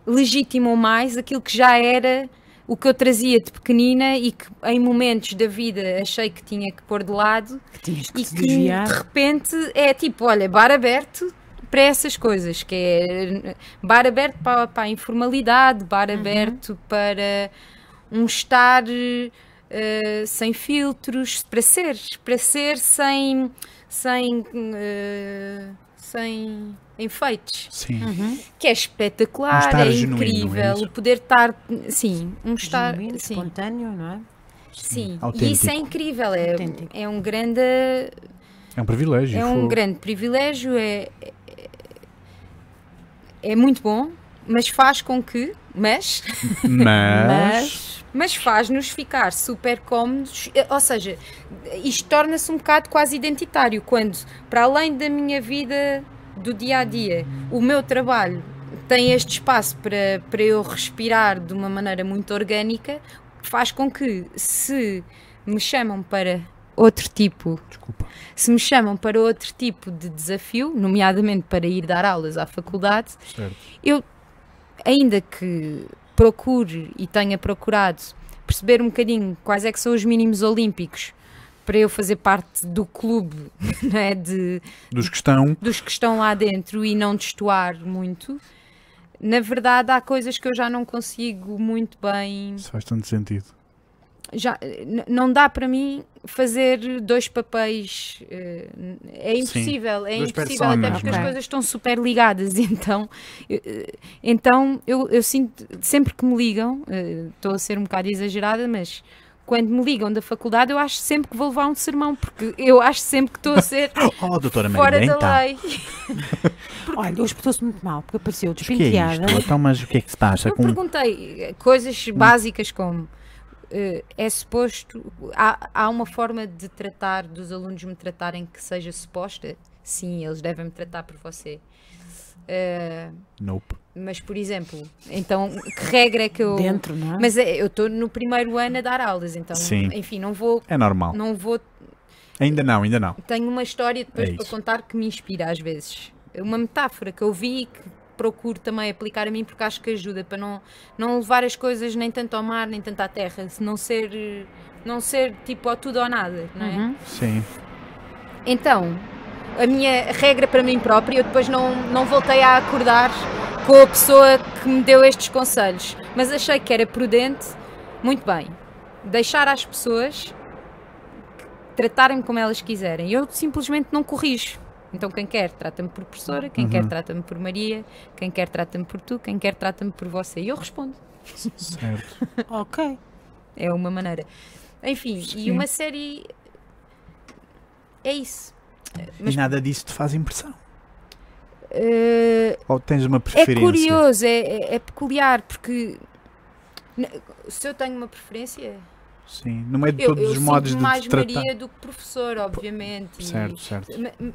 Speaker 3: legitimou mais aquilo que já era o que eu trazia de pequenina e que em momentos da vida achei que tinha que pôr de lado
Speaker 2: Que tinhas que
Speaker 3: e que
Speaker 2: desviar.
Speaker 3: de repente é tipo, olha, bar aberto para essas coisas, que é bar aberto para, para a informalidade, bar aberto para um estar eh, sem filtros, para ser, para ser sem, sem, eh, sem enfeites,
Speaker 1: Sim.
Speaker 2: Uhum.
Speaker 3: que é espetacular,
Speaker 1: Um
Speaker 3: é
Speaker 1: genuíno, é
Speaker 3: incrível,
Speaker 1: isso?
Speaker 3: o poder estar, sim, um estar,
Speaker 2: Genuíno,
Speaker 3: sim,
Speaker 2: espontâneo, não é?
Speaker 3: sim, e
Speaker 1: Autêntico.
Speaker 3: isso é incrível, é,
Speaker 2: Autêntico.
Speaker 3: é um grande
Speaker 1: É um privilégio.
Speaker 3: É um
Speaker 1: fogo.
Speaker 3: grande privilégio, é, é, é muito bom, mas faz com que, mas,
Speaker 1: Mas.
Speaker 3: mas faz-nos ficar super cómodos, eh, ou seja, isto torna-se um bocado quase identitário, quando para além da minha vida do dia a dia, o meu trabalho tem este espaço para, para eu respirar de uma maneira muito orgânica, faz com que se me chamam para outro tipo
Speaker 1: Desculpa.
Speaker 3: se me chamam para outro tipo de desafio, nomeadamente para ir dar aulas à faculdade,
Speaker 1: Certo.
Speaker 3: eu, ainda que procure e tenha procurado perceber um bocadinho quais é que são os mínimos olímpicos para eu fazer parte do clube não é, de,
Speaker 1: Dos que estão.
Speaker 3: dos que estão lá dentro e não destoar muito, na verdade há coisas que eu já não consigo muito bem
Speaker 1: Isso faz tanto sentido.
Speaker 3: já não dá para mim fazer dois papéis eh, é impossível é
Speaker 1: Duas
Speaker 3: impossível até porque as
Speaker 2: é?
Speaker 3: coisas estão super ligadas então eh, então eu, eu sinto sempre que me ligam eh, estou a ser um bocado exagerada mas quando me ligam da faculdade eu acho sempre que vou levar um sermão porque eu acho sempre que estou a ser
Speaker 1: Oh, doutora
Speaker 3: fora
Speaker 1: Maria,
Speaker 3: da
Speaker 1: então.
Speaker 3: lei
Speaker 2: Olha, hoje portou-se muito mal, porque apareceu
Speaker 1: é
Speaker 2: despenteada.
Speaker 1: isto? Então, mas o que é que se passa
Speaker 3: Eu
Speaker 1: com.
Speaker 3: perguntei eh, coisas básicas como eh, é suposto. Há, há uma forma de tratar, dos alunos me tratarem que seja suposta? Sim, eles devem me tratar por você. Eh,
Speaker 1: Nope.
Speaker 3: mas, por exemplo, então, que regra é que eu.
Speaker 2: Dentro, não é?
Speaker 3: Mas é, eu estou no primeiro ano a dar aulas, então,
Speaker 1: Sim.
Speaker 3: enfim, não vou.
Speaker 1: É normal.
Speaker 3: Não vou
Speaker 1: Ainda não, ainda não.
Speaker 3: tenho uma história depois
Speaker 1: É
Speaker 3: para contar que me inspira às vezes. Uma metáfora que eu vi e que procuro também aplicar a mim porque acho que ajuda para não, não levar as coisas nem tanto ao mar nem tanto à terra, se não ser, não ser tipo ao tudo ou nada, não é?
Speaker 2: Uhum.
Speaker 1: Sim.
Speaker 3: Então, a minha regra para mim própria, eu depois não, não voltei a acordar com a pessoa que me deu estes conselhos, mas achei que era prudente muito bem, deixar às pessoas tratarem-me como elas quiserem. Eu simplesmente não corrijo. Então quem quer trata-me por professora, quem quer trata-me por Maria, quem quer trata-me por tu, quem quer trata-me por você. E eu respondo.
Speaker 1: Certo.
Speaker 2: Ok.
Speaker 3: É uma maneira. Enfim,
Speaker 1: Sim.
Speaker 3: e uma série é isso. Mas
Speaker 1: E nada disso te faz impressão.
Speaker 3: eh,
Speaker 1: Ou tens uma
Speaker 3: é
Speaker 1: preferência?
Speaker 3: curioso, é, é- é peculiar, porque se eu tenho uma preferência,
Speaker 1: Sim, no meio de
Speaker 3: eu,
Speaker 1: todos
Speaker 3: eu
Speaker 1: os modos de
Speaker 3: mais
Speaker 1: tratar.
Speaker 3: Maria do que professor, obviamente. e-
Speaker 1: Certo, certo.
Speaker 3: Ma- ma-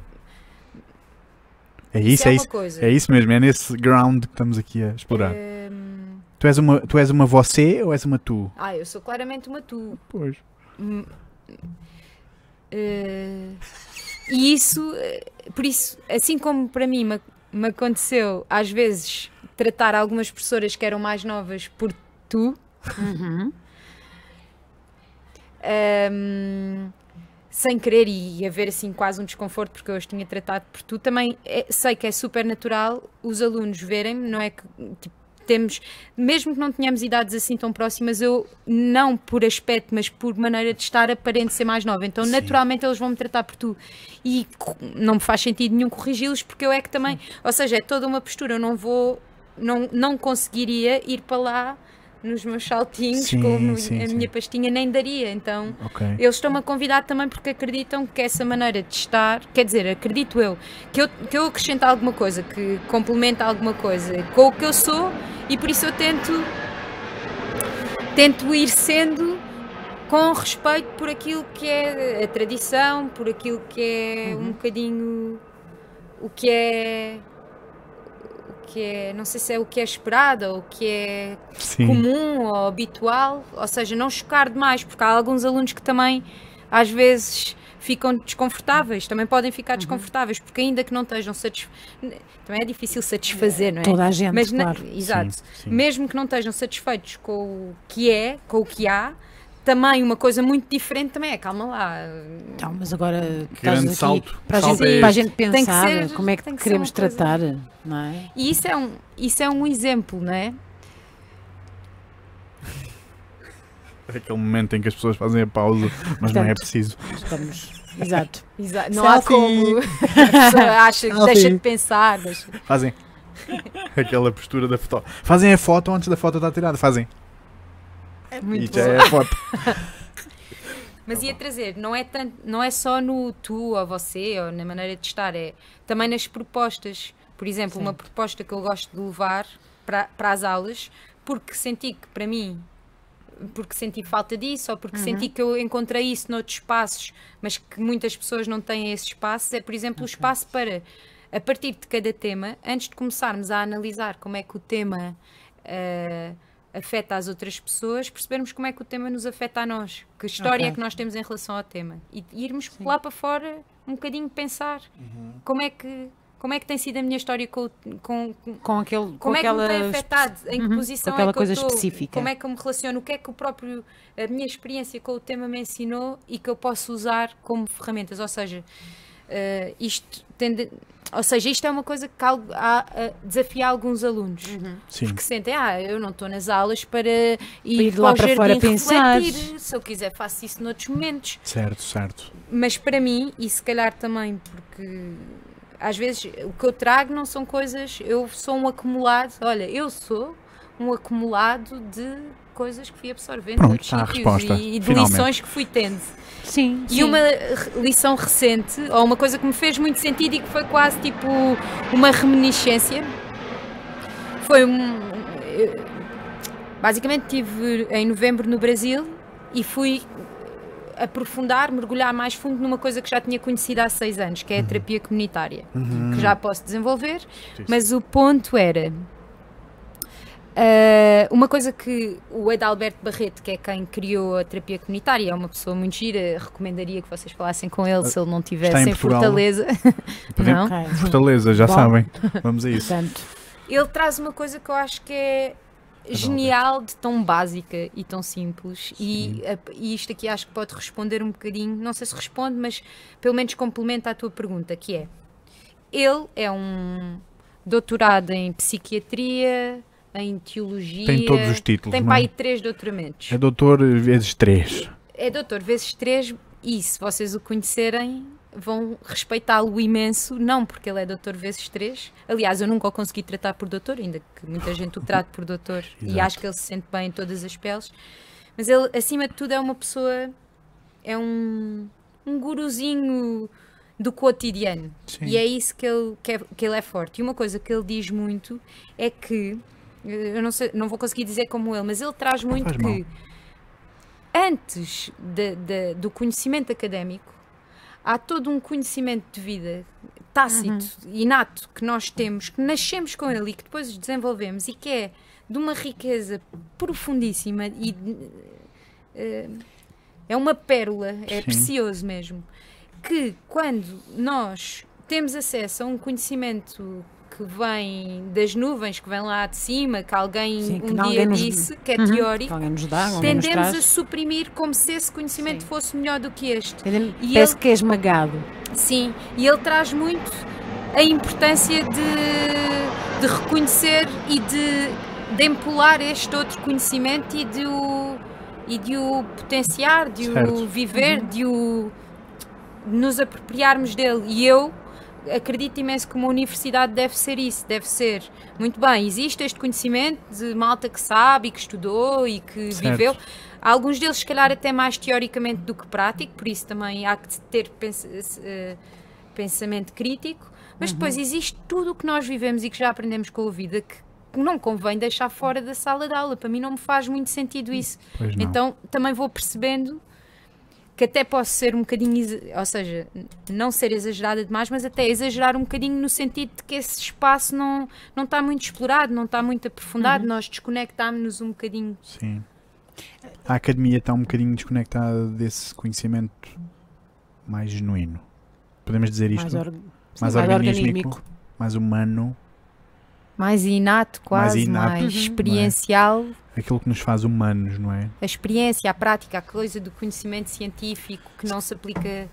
Speaker 1: É isso, é
Speaker 3: uma
Speaker 1: isso.
Speaker 3: coisa.
Speaker 1: É isso mesmo, é nesse ground que estamos aqui a explorar.
Speaker 3: Ehm,
Speaker 1: Tu, és uma, tu és uma você ou és uma tu?
Speaker 3: ah, eu sou claramente uma tu.
Speaker 1: Pois.
Speaker 3: Hum, eh, e isso, eh, por isso, assim como para mim me, me aconteceu às vezes tratar algumas professoras que eram mais novas por tu,
Speaker 2: Uhum.
Speaker 3: hum, sem querer e haver assim quase um desconforto porque eu as tinha tratado por tu, também é- sei que é super natural os alunos verem-me, não é que tipo, temos, mesmo que não tenhamos idades assim tão próximas, eu não por aspecto, mas por maneira de estar aparente ser mais nova. Então,
Speaker 1: Sim.
Speaker 3: naturalmente, eles vão me tratar por tu. E não me faz sentido nenhum corrigi-los, porque eu é que também. Ou seja, é toda uma postura. Eu não vou. Não, não conseguiria ir para lá nos meus saltinhos
Speaker 1: Sim,
Speaker 3: com a
Speaker 1: sim, sim.
Speaker 3: minha pastinha, nem daria. Então.
Speaker 1: Ok.
Speaker 3: Eles estão-me a convidar também porque acreditam que essa maneira de estar, quer dizer, acredito eu, que eu, que eu acrescento alguma coisa, que complementa alguma coisa com o que eu sou e por isso eu tento, tento ir sendo com respeito por aquilo que é a tradição, por aquilo que é um bocadinho o que é. Que é, não sei se é o que é esperado ou o que é
Speaker 1: Sim.
Speaker 3: comum ou habitual, ou seja, não chocar demais, porque há alguns alunos que também às vezes ficam desconfortáveis, também podem ficar desconfortáveis, porque ainda que não estejam satisfeitos, também é difícil satisfazer, não é?
Speaker 2: Toda a gente,
Speaker 3: Mas na-
Speaker 2: claro.
Speaker 3: exato.
Speaker 1: Sim, sim.
Speaker 3: Mesmo que não estejam satisfeitos com o que é, com o que há, também uma coisa muito diferente também é, calma lá.
Speaker 2: Então, mas agora
Speaker 1: grande
Speaker 2: aqui
Speaker 1: salto.
Speaker 2: para
Speaker 1: Salto
Speaker 2: gente,
Speaker 1: é
Speaker 2: para a gente
Speaker 3: Tem que
Speaker 2: pensar
Speaker 3: ser-
Speaker 2: como é que
Speaker 3: tem que
Speaker 2: queremos tratar, não é?
Speaker 3: E isso é um, isso é um exemplo, não é?
Speaker 1: É aquele momento em que as pessoas fazem a pausa, mas não é
Speaker 2: Portanto,
Speaker 1: preciso.
Speaker 2: Estamos, exato.
Speaker 3: Exato. Não há
Speaker 1: Selfie.
Speaker 3: como. A pessoa acha que deixa de pensar. Deixa...
Speaker 1: Fazem aquela postura da foto. Fazem a foto antes da foto estar tirada. Fazem.
Speaker 3: Muito
Speaker 1: e já é.
Speaker 3: Mas ia trazer, não é, tanto, não é só no tu ou você ou na maneira de estar, é também nas propostas. Por exemplo, uma proposta que eu gosto de levar para, para as aulas, porque senti que para mim, porque senti falta disso, ou porque senti que eu encontrei isso noutros espaços, mas que muitas pessoas não têm esse espaço, é, por exemplo, o espaço para, a partir de cada tema, antes de começarmos a analisar como é que o tema. ah, afeta as outras pessoas, percebermos como é que o tema nos afeta a nós, que história
Speaker 2: Ok.
Speaker 3: é que nós temos em relação ao tema. E irmos lá para fora um bocadinho pensar como é que como é que tem sido a minha história com, com, com-
Speaker 2: Com, aquele, com
Speaker 3: como é que me
Speaker 2: aquela
Speaker 3: tem afetado, em que
Speaker 2: Uhum,
Speaker 3: posição
Speaker 2: com aquela
Speaker 3: é que
Speaker 2: coisa
Speaker 3: eu estou,
Speaker 2: específica.
Speaker 3: como é que eu me relaciono, o que é que o próprio a minha experiência com o tema me ensinou e que eu posso usar como ferramentas, ou seja, eh, isto tende, ou seja, isto é uma coisa que algo- há, eh, desafia alguns alunos.
Speaker 1: Sim.
Speaker 3: Porque sentem, ah, eu não estou nas aulas para ir,
Speaker 2: ir
Speaker 3: para
Speaker 2: lá
Speaker 3: o
Speaker 2: para fora pensar.
Speaker 3: refletir. Se eu quiser, faço isso noutros momentos.
Speaker 1: Certo, certo.
Speaker 3: Mas para mim, e se calhar também, porque às vezes o que eu trago não são coisas. Eu sou um acumulado, olha, eu sou um acumulado de coisas que fui absorvendo
Speaker 1: Pronto,
Speaker 3: sítios
Speaker 1: resposta,
Speaker 3: e, e de
Speaker 1: finalmente.
Speaker 3: lições que fui tendo.
Speaker 2: Sim,
Speaker 3: E uma re- lição recente, ou uma coisa que me fez muito sentido e que foi quase tipo uma reminiscência, foi um. Basicamente estive em novembro no Brasil e fui aprofundar, mergulhar mais fundo numa coisa que já tinha conhecido há seis anos, que é a terapia comunitária, que já posso desenvolver, mas o ponto era. Ah, uma coisa que o Adalberto Barreto, que é quem criou a terapia comunitária, é uma pessoa muito gira, recomendaria que vocês falassem com ele se ele não estivesse
Speaker 1: em
Speaker 3: em? Fortaleza.
Speaker 1: Podemos-
Speaker 3: Não?
Speaker 2: Ok.
Speaker 1: Fortaleza, já
Speaker 2: Bom.
Speaker 1: sabem. Vamos a isso.
Speaker 2: Portanto,
Speaker 3: Ele traz uma coisa que eu acho que é genial, de tão básica e tão simples. E, a- e isto aqui acho que pode responder um bocadinho, não sei se responde, mas pelo menos complementa a tua pergunta, que é ele é um doutorado em psiquiatria, em teologia.
Speaker 1: Tem todos os títulos,
Speaker 3: Tem para
Speaker 1: é?
Speaker 3: aí três doutoramentos.
Speaker 1: É doutor vezes três.
Speaker 3: É doutor vezes três e se vocês o conhecerem vão respeitá-lo imenso, não porque ele é doutor vezes três. Aliás, eu nunca o consegui tratar por doutor, ainda que muita gente o trate por doutor e acho que ele se sente bem em todas as peles. Mas ele, acima de tudo, é uma pessoa, é um, um guruzinho do cotidiano.
Speaker 1: Sim.
Speaker 3: E é isso que ele, que, é, que ele é forte. E uma coisa que ele diz muito é que, eu não, sei, não vou conseguir dizer como ele, mas ele traz muito
Speaker 1: faz
Speaker 3: que
Speaker 1: mal.
Speaker 3: antes de- de- do conhecimento académico, há todo um conhecimento de vida tácito, inato, que nós temos, que nascemos com ele e que depois desenvolvemos e que é de uma riqueza profundíssima e eh, é uma pérola, é
Speaker 1: Sim.
Speaker 3: precioso mesmo. Que quando nós temos acesso a um conhecimento que vem das nuvens, que vem lá de cima, que alguém
Speaker 2: Sim, que
Speaker 3: um
Speaker 2: alguém
Speaker 3: dia
Speaker 2: nos-
Speaker 3: disse, que é
Speaker 2: Uhum.
Speaker 3: teórico,
Speaker 2: Que dá,
Speaker 3: tendemos a suprimir como se esse conhecimento
Speaker 2: Sim.
Speaker 3: fosse melhor do que este.
Speaker 2: Entendem?
Speaker 3: E
Speaker 2: Parece
Speaker 3: ele-
Speaker 2: que é esmagado.
Speaker 3: Sim, e ele traz muito a importância de, de reconhecer e de, de empolar este outro conhecimento e de o, e de o potenciar, de
Speaker 1: Certo.
Speaker 3: o viver, de o de nos apropriarmos dele. E eu acredito imenso que uma universidade deve ser isso, deve ser, muito bem, existe este conhecimento de malta que sabe e que estudou e que
Speaker 1: Certo.
Speaker 3: viveu. Alguns deles, se calhar, até mais teoricamente do que prático, por isso também há que ter pens- eh, pensamento crítico. Mas depois existe tudo o que nós vivemos e que já aprendemos com a vida que não convém deixar fora da sala de aula. Para mim não me faz muito sentido isso.
Speaker 1: Pois não.
Speaker 3: Então também vou percebendo que até posso ser um bocadinho, ou seja, não ser exagerada demais, mas até exagerar um bocadinho no sentido de que esse espaço não, não está muito explorado, não está muito aprofundado, nós desconectámos-nos um bocadinho.
Speaker 1: Sim. A academia está um bocadinho desconectada desse conhecimento mais genuíno. Podemos dizer isto?
Speaker 2: Mais, or...
Speaker 1: mais
Speaker 2: sim, mais
Speaker 1: organísmico. mais humano,
Speaker 3: Mais inato, quase, mais,
Speaker 1: inato, não é?
Speaker 3: experiencial.
Speaker 1: aquilo que nos faz humanos, não é?
Speaker 3: A experiência, a prática, a coisa do conhecimento científico que não se aplica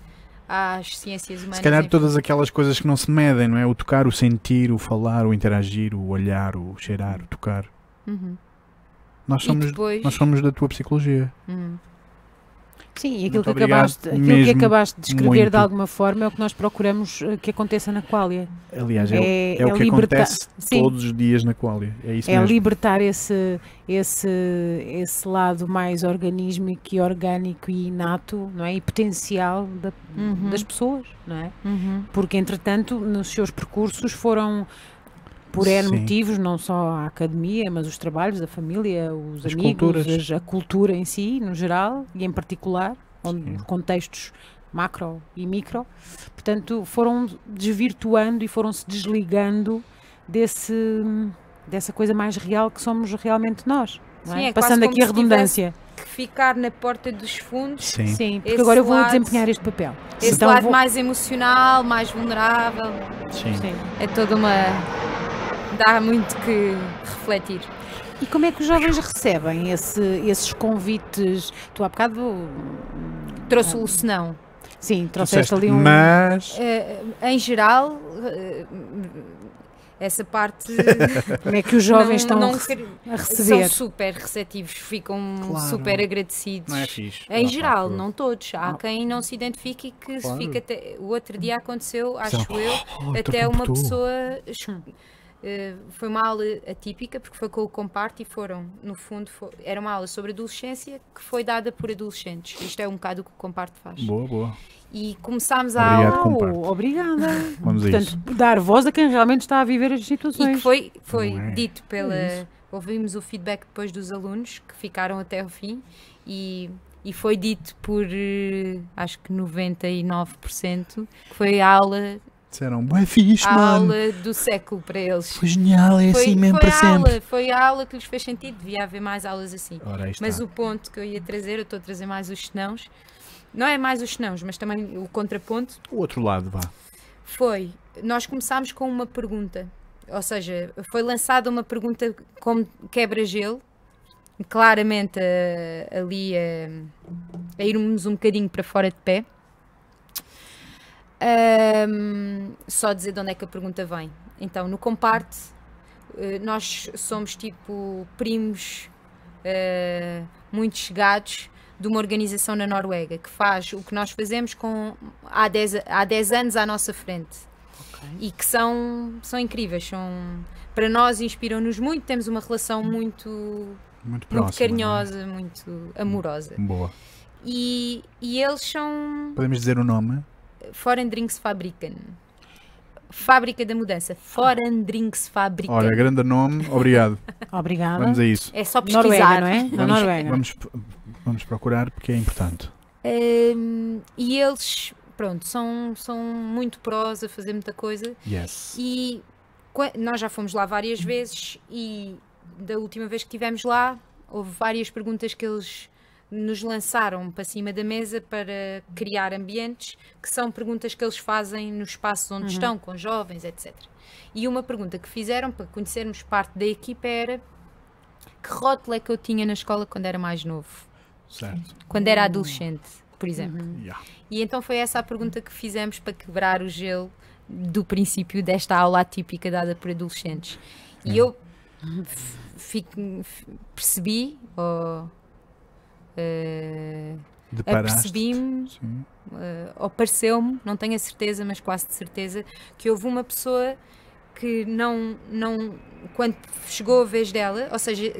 Speaker 3: às ciências humanas.
Speaker 1: Se calhar todas aquelas coisas que não se medem, não é? O tocar, o sentir, o falar, o interagir, o olhar, o cheirar, o tocar.
Speaker 3: Uhum.
Speaker 1: Nós somos,
Speaker 3: depois-
Speaker 1: nós somos da tua psicologia.
Speaker 3: Uhum.
Speaker 2: Sim, e aquilo, que acabaste, aquilo que acabaste de descrever
Speaker 1: muito.
Speaker 2: de alguma forma é o que nós procuramos eh, que aconteça na Qualia.
Speaker 1: Aliás, é, o-
Speaker 2: É-
Speaker 1: é o
Speaker 2: é
Speaker 1: que
Speaker 2: libertar-
Speaker 1: acontece
Speaker 2: Sim.
Speaker 1: todos os dias na Qualia. É isso
Speaker 2: É
Speaker 1: mesmo.
Speaker 2: libertar esse, esse, esse lado mais organísmico e orgânico e inato não é? e potencial da-
Speaker 3: Uhum.
Speaker 2: das pessoas. Não é?
Speaker 3: Uhum.
Speaker 2: Porque, entretanto, nos seus percursos foram, por N
Speaker 1: Sim.
Speaker 2: motivos, não só a academia, mas os trabalhos, a família, os
Speaker 1: As
Speaker 2: amigos, as- a cultura em si, no geral, e em particular, onde, contextos macro e micro, portanto, foram desvirtuando e foram-se desligando desse, dessa coisa mais real que somos realmente nós. não
Speaker 3: Sim,
Speaker 2: é?
Speaker 3: é
Speaker 2: Passando aqui a
Speaker 3: se
Speaker 2: redundância.
Speaker 3: Que ficar na porta dos fundos,
Speaker 1: Sim.
Speaker 2: Sim, porque
Speaker 3: Esse
Speaker 2: agora eu vou
Speaker 3: lado-
Speaker 2: desempenhar este papel.
Speaker 3: esse
Speaker 2: Então
Speaker 3: lado
Speaker 2: vou-
Speaker 3: mais emocional, mais vulnerável,
Speaker 1: Sim.
Speaker 2: Sim.
Speaker 3: é toda uma. Dá muito que refletir.
Speaker 2: E como é que os jovens recebem esse- esses convites? Tu há bocado,
Speaker 3: Trouxe-o o senão.
Speaker 2: sim, trouxeste
Speaker 1: disseste,
Speaker 2: ali um.
Speaker 1: Mas
Speaker 3: Eh, em geral, eh, essa parte.
Speaker 2: Como é que os jovens
Speaker 3: não,
Speaker 2: estão
Speaker 3: não
Speaker 2: a rece-
Speaker 3: quer-
Speaker 2: a receber?
Speaker 3: São super receptivos, ficam
Speaker 1: Claro.
Speaker 3: super agradecidos.
Speaker 1: não é fixe.
Speaker 3: Em
Speaker 1: Ah,
Speaker 3: geral, não todos. Há
Speaker 2: Não.
Speaker 3: quem não se identifique e que se
Speaker 1: Claro.
Speaker 3: fica até. O outro dia aconteceu, acho
Speaker 1: Então,
Speaker 3: eu,
Speaker 1: oh,
Speaker 3: até uma
Speaker 1: tu.
Speaker 3: pessoa. Eh, foi uma aula atípica porque foi com o Comparte e foram, no fundo, fo- era uma aula sobre adolescência que foi dada por adolescentes. Isto é um bocado o que o Comparte faz.
Speaker 1: Boa, boa.
Speaker 3: E começámos a
Speaker 1: Obrigado,
Speaker 3: aula
Speaker 1: Comparte.
Speaker 2: Oh, obrigada.
Speaker 1: Vamos a
Speaker 2: Portanto, dar voz a quem realmente está a viver as
Speaker 3: e
Speaker 2: situações.
Speaker 3: que foi, foi
Speaker 1: é?
Speaker 3: dito pela.
Speaker 2: É isso.
Speaker 3: ouvimos o feedback depois dos alunos que ficaram até ao fim e, e foi dito por eh, acho que 99% que foi a aula,
Speaker 1: Disseram, bué fixe,
Speaker 3: a
Speaker 1: mano.
Speaker 3: aula do século para eles.
Speaker 1: Foi genial, é
Speaker 3: Foi,
Speaker 1: assim mesmo para
Speaker 3: a
Speaker 1: sempre.
Speaker 3: aula, foi a aula que lhes fez sentido, devia haver mais aulas assim. Mas o ponto que eu ia trazer, eu estou a trazer mais os senãos, não é mais os senãos, mas também o contraponto,
Speaker 1: O outro lado, vá.
Speaker 3: foi, nós começámos com uma pergunta, ou seja, foi lançada uma pergunta como quebra-gelo, claramente a- ali a, a irmos um bocadinho para fora de pé. Ahm, só dizer de onde é que a pergunta vem. Então, no comparte, eh, nós somos tipo primos eh, muito chegados de uma organização na Noruega que faz o que nós fazemos com, há, 10, há 10 anos à nossa frente e que são, são incríveis. São, para nós, inspiram-nos muito. Temos uma relação muito,
Speaker 1: Muito próximo.
Speaker 3: muito carinhosa, muito amorosa.
Speaker 1: é? Boa.
Speaker 3: E, e eles são
Speaker 1: Podemos dizer o nome?
Speaker 3: Foreign Drinks Fabrican. Fábrica da Mudança. Foreign Drinks Fabrican.
Speaker 1: Olha, grande nome, obrigado.
Speaker 2: Obrigada.
Speaker 1: Vamos a isso.
Speaker 3: é só pesquisar.
Speaker 2: Noruega, não é?
Speaker 1: Vamos,
Speaker 2: Noruega.
Speaker 1: vamos, vamos procurar porque é importante.
Speaker 3: Hum, e eles, pronto, são, são muito prós a fazer muita coisa.
Speaker 1: Yes.
Speaker 3: E nós já fomos lá várias vezes e da última vez que estivemos lá houve várias perguntas que eles nos lançaram para cima da mesa para criar ambientes, que são perguntas que eles fazem nos espaços onde estão, com jovens, etc. E uma pergunta que fizeram para conhecermos parte da equipa era que rótulo é que eu tinha na escola quando era mais novo,
Speaker 1: Certo.
Speaker 3: quando era adolescente, por exemplo.
Speaker 1: Yeah.
Speaker 3: E então foi essa a pergunta que fizemos para quebrar o gelo do princípio desta aula atípica dada por adolescentes. E eu f- fico- percebi, ou
Speaker 1: Deparaste.
Speaker 3: apercebi-me, eh, ou pareceu-me, não tenho a certeza, mas quase de certeza, que houve uma pessoa que não, não quando chegou a vez dela, ou seja,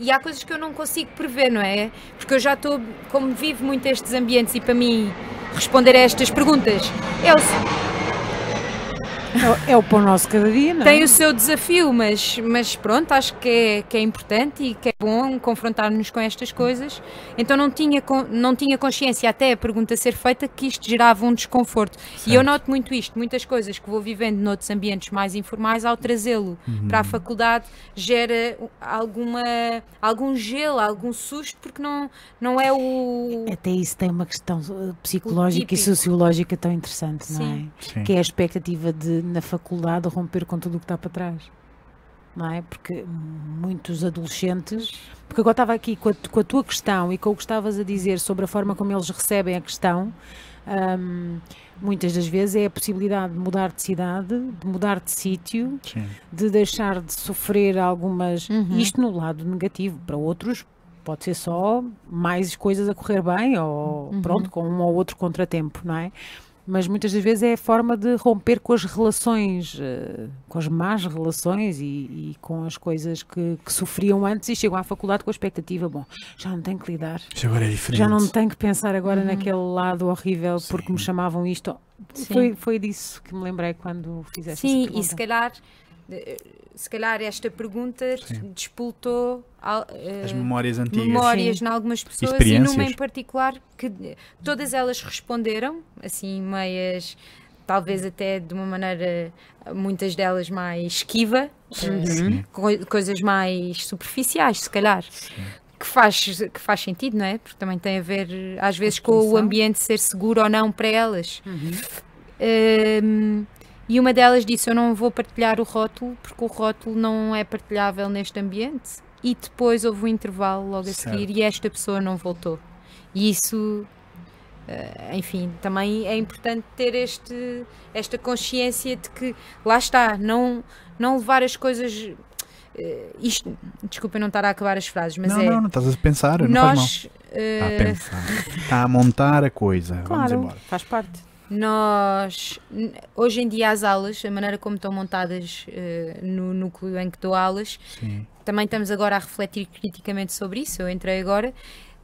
Speaker 3: e- há coisas que eu não consigo prever, não é? Porque eu já estou, como vivo muito estes ambientes e para mim responder a estas perguntas é o,
Speaker 2: É, o- é o pão nosso cada dia, não é?
Speaker 3: tem o seu desafio, mas, mas pronto, acho que é, que é importante e que é bom confrontar-nos com estas coisas. Então não tinha, não tinha consciência, até a pergunta ser feita, que isto gerava um desconforto. E eu
Speaker 1: Certo.
Speaker 3: noto muito isto, muitas coisas que vou vivendo noutros ambientes mais informais, ao trazê-lo para a faculdade, gera alguma, algum gelo, algum susto, porque não, não é o.
Speaker 2: Até isso tem uma questão psicológica e sociológica tão interessante, não é?
Speaker 3: Sim.
Speaker 1: Sim.
Speaker 2: Que é a expectativa de, na faculdade, romper com tudo o que está para trás. Não é? Porque muitos adolescentes. Porque agora estava aqui com a, com a tua questão e com o que estavas a dizer sobre a forma como eles recebem a questão. hum, muitas das vezes é a possibilidade de mudar de cidade, de mudar de sítio, de deixar de sofrer algumas.
Speaker 3: Uhum.
Speaker 2: Isto no lado negativo, para outros pode ser só mais coisas a correr bem ou
Speaker 3: Uhum.
Speaker 2: pronto, com um ou outro contratempo, não é? Mas muitas das vezes é a forma de romper com as relações, eh, com as más relações e, e com as coisas que, que sofriam antes e chegam à faculdade com a expectativa, bom, já não tenho que lidar,
Speaker 1: Isto agora é diferente.
Speaker 2: já não tenho que pensar agora naquele lado horrível porque me
Speaker 1: Sim.
Speaker 2: chamavam isto.
Speaker 3: Sim.
Speaker 2: Foi, foi disso que me lembrei quando fizeste
Speaker 3: Sim, e se calhar, eh, se calhar esta pergunta
Speaker 1: Sim.
Speaker 3: despoltou al- eh,
Speaker 1: As memórias antigas.
Speaker 3: memórias
Speaker 2: Sim.
Speaker 3: em algumas pessoas e numa em particular que todas elas responderam, assim, meias, talvez até de uma maneira, muitas delas mais esquiva, eh,
Speaker 1: Sim.
Speaker 3: coi- coisas mais superficiais, se calhar. Que faz, que faz sentido, não é? Porque também tem a ver, às vezes, com o ambiente ser seguro ou não para elas.
Speaker 2: Uhum.
Speaker 3: Um, e uma delas disse: Eu não vou partilhar o rótulo porque o rótulo não é partilhável neste ambiente. E depois houve um intervalo logo a
Speaker 1: Certo.
Speaker 3: seguir e esta pessoa não voltou. E isso, eh, enfim, também é importante ter este, esta consciência de que lá está, não, não levar as coisas. eh, isto, desculpa não estar a acabar as frases, mas
Speaker 1: não,
Speaker 3: é.
Speaker 1: não, não estás a pensar, não faz mal.
Speaker 3: nós,
Speaker 1: Está a
Speaker 3: eh,
Speaker 1: pensar. Está a montar a coisa. Vamos
Speaker 2: Claro,
Speaker 1: embora.
Speaker 2: faz parte.
Speaker 3: Nós, hoje em dia, as aulas, a maneira como estão montadas eh, no núcleo em que dou aulas,
Speaker 1: Sim.
Speaker 3: também estamos agora a refletir criticamente sobre isso. Eu entrei agora.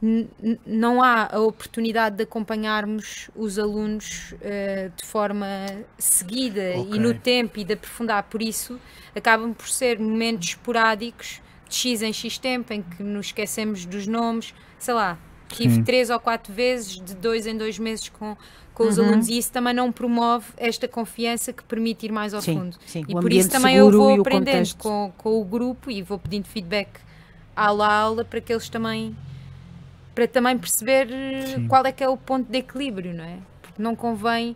Speaker 3: N- Não há a oportunidade de acompanharmos os alunos eh, de forma seguida
Speaker 1: Ok.
Speaker 3: e no tempo e de aprofundar. Por isso, acabam por ser momentos esporádicos, de X em X tempo, em que nos esquecemos dos nomes. Sei lá, tive
Speaker 1: Sim.
Speaker 3: três ou quatro vezes, de dois em dois meses, com, com os
Speaker 2: Uhum.
Speaker 3: alunos, e isso também não promove esta confiança que permite ir mais ao
Speaker 2: Sim,
Speaker 3: fundo.
Speaker 2: sim.
Speaker 3: E
Speaker 2: o
Speaker 3: por isso também eu vou
Speaker 2: o
Speaker 3: aprendendo com, com o grupo e vou pedindo feedback aula a aula para que eles também para também perceber eh,
Speaker 1: Sim.
Speaker 3: qual é que é o ponto de equilíbrio, não é? Porque não convém,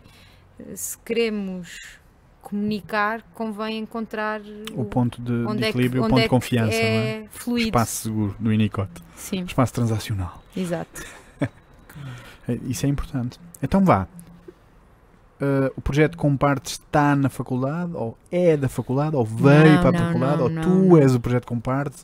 Speaker 3: eh, se queremos comunicar, convém encontrar
Speaker 1: O ponto de, de
Speaker 3: onde é que-
Speaker 1: equilíbrio, o ponto
Speaker 3: é
Speaker 1: de confiança, não é?
Speaker 3: é fluido.
Speaker 1: Espaço seguro do Unicode.
Speaker 3: Sim,
Speaker 1: Espaço transacional.
Speaker 3: exato.
Speaker 1: É, Isso é importante. Então vá. uh, o projeto Comparte está na faculdade, ou é da faculdade, ou veio
Speaker 3: Não,
Speaker 1: para a
Speaker 3: não,
Speaker 1: faculdade,
Speaker 3: não,
Speaker 1: ou
Speaker 3: não,
Speaker 1: tu
Speaker 3: não.
Speaker 1: és o projeto Comparte.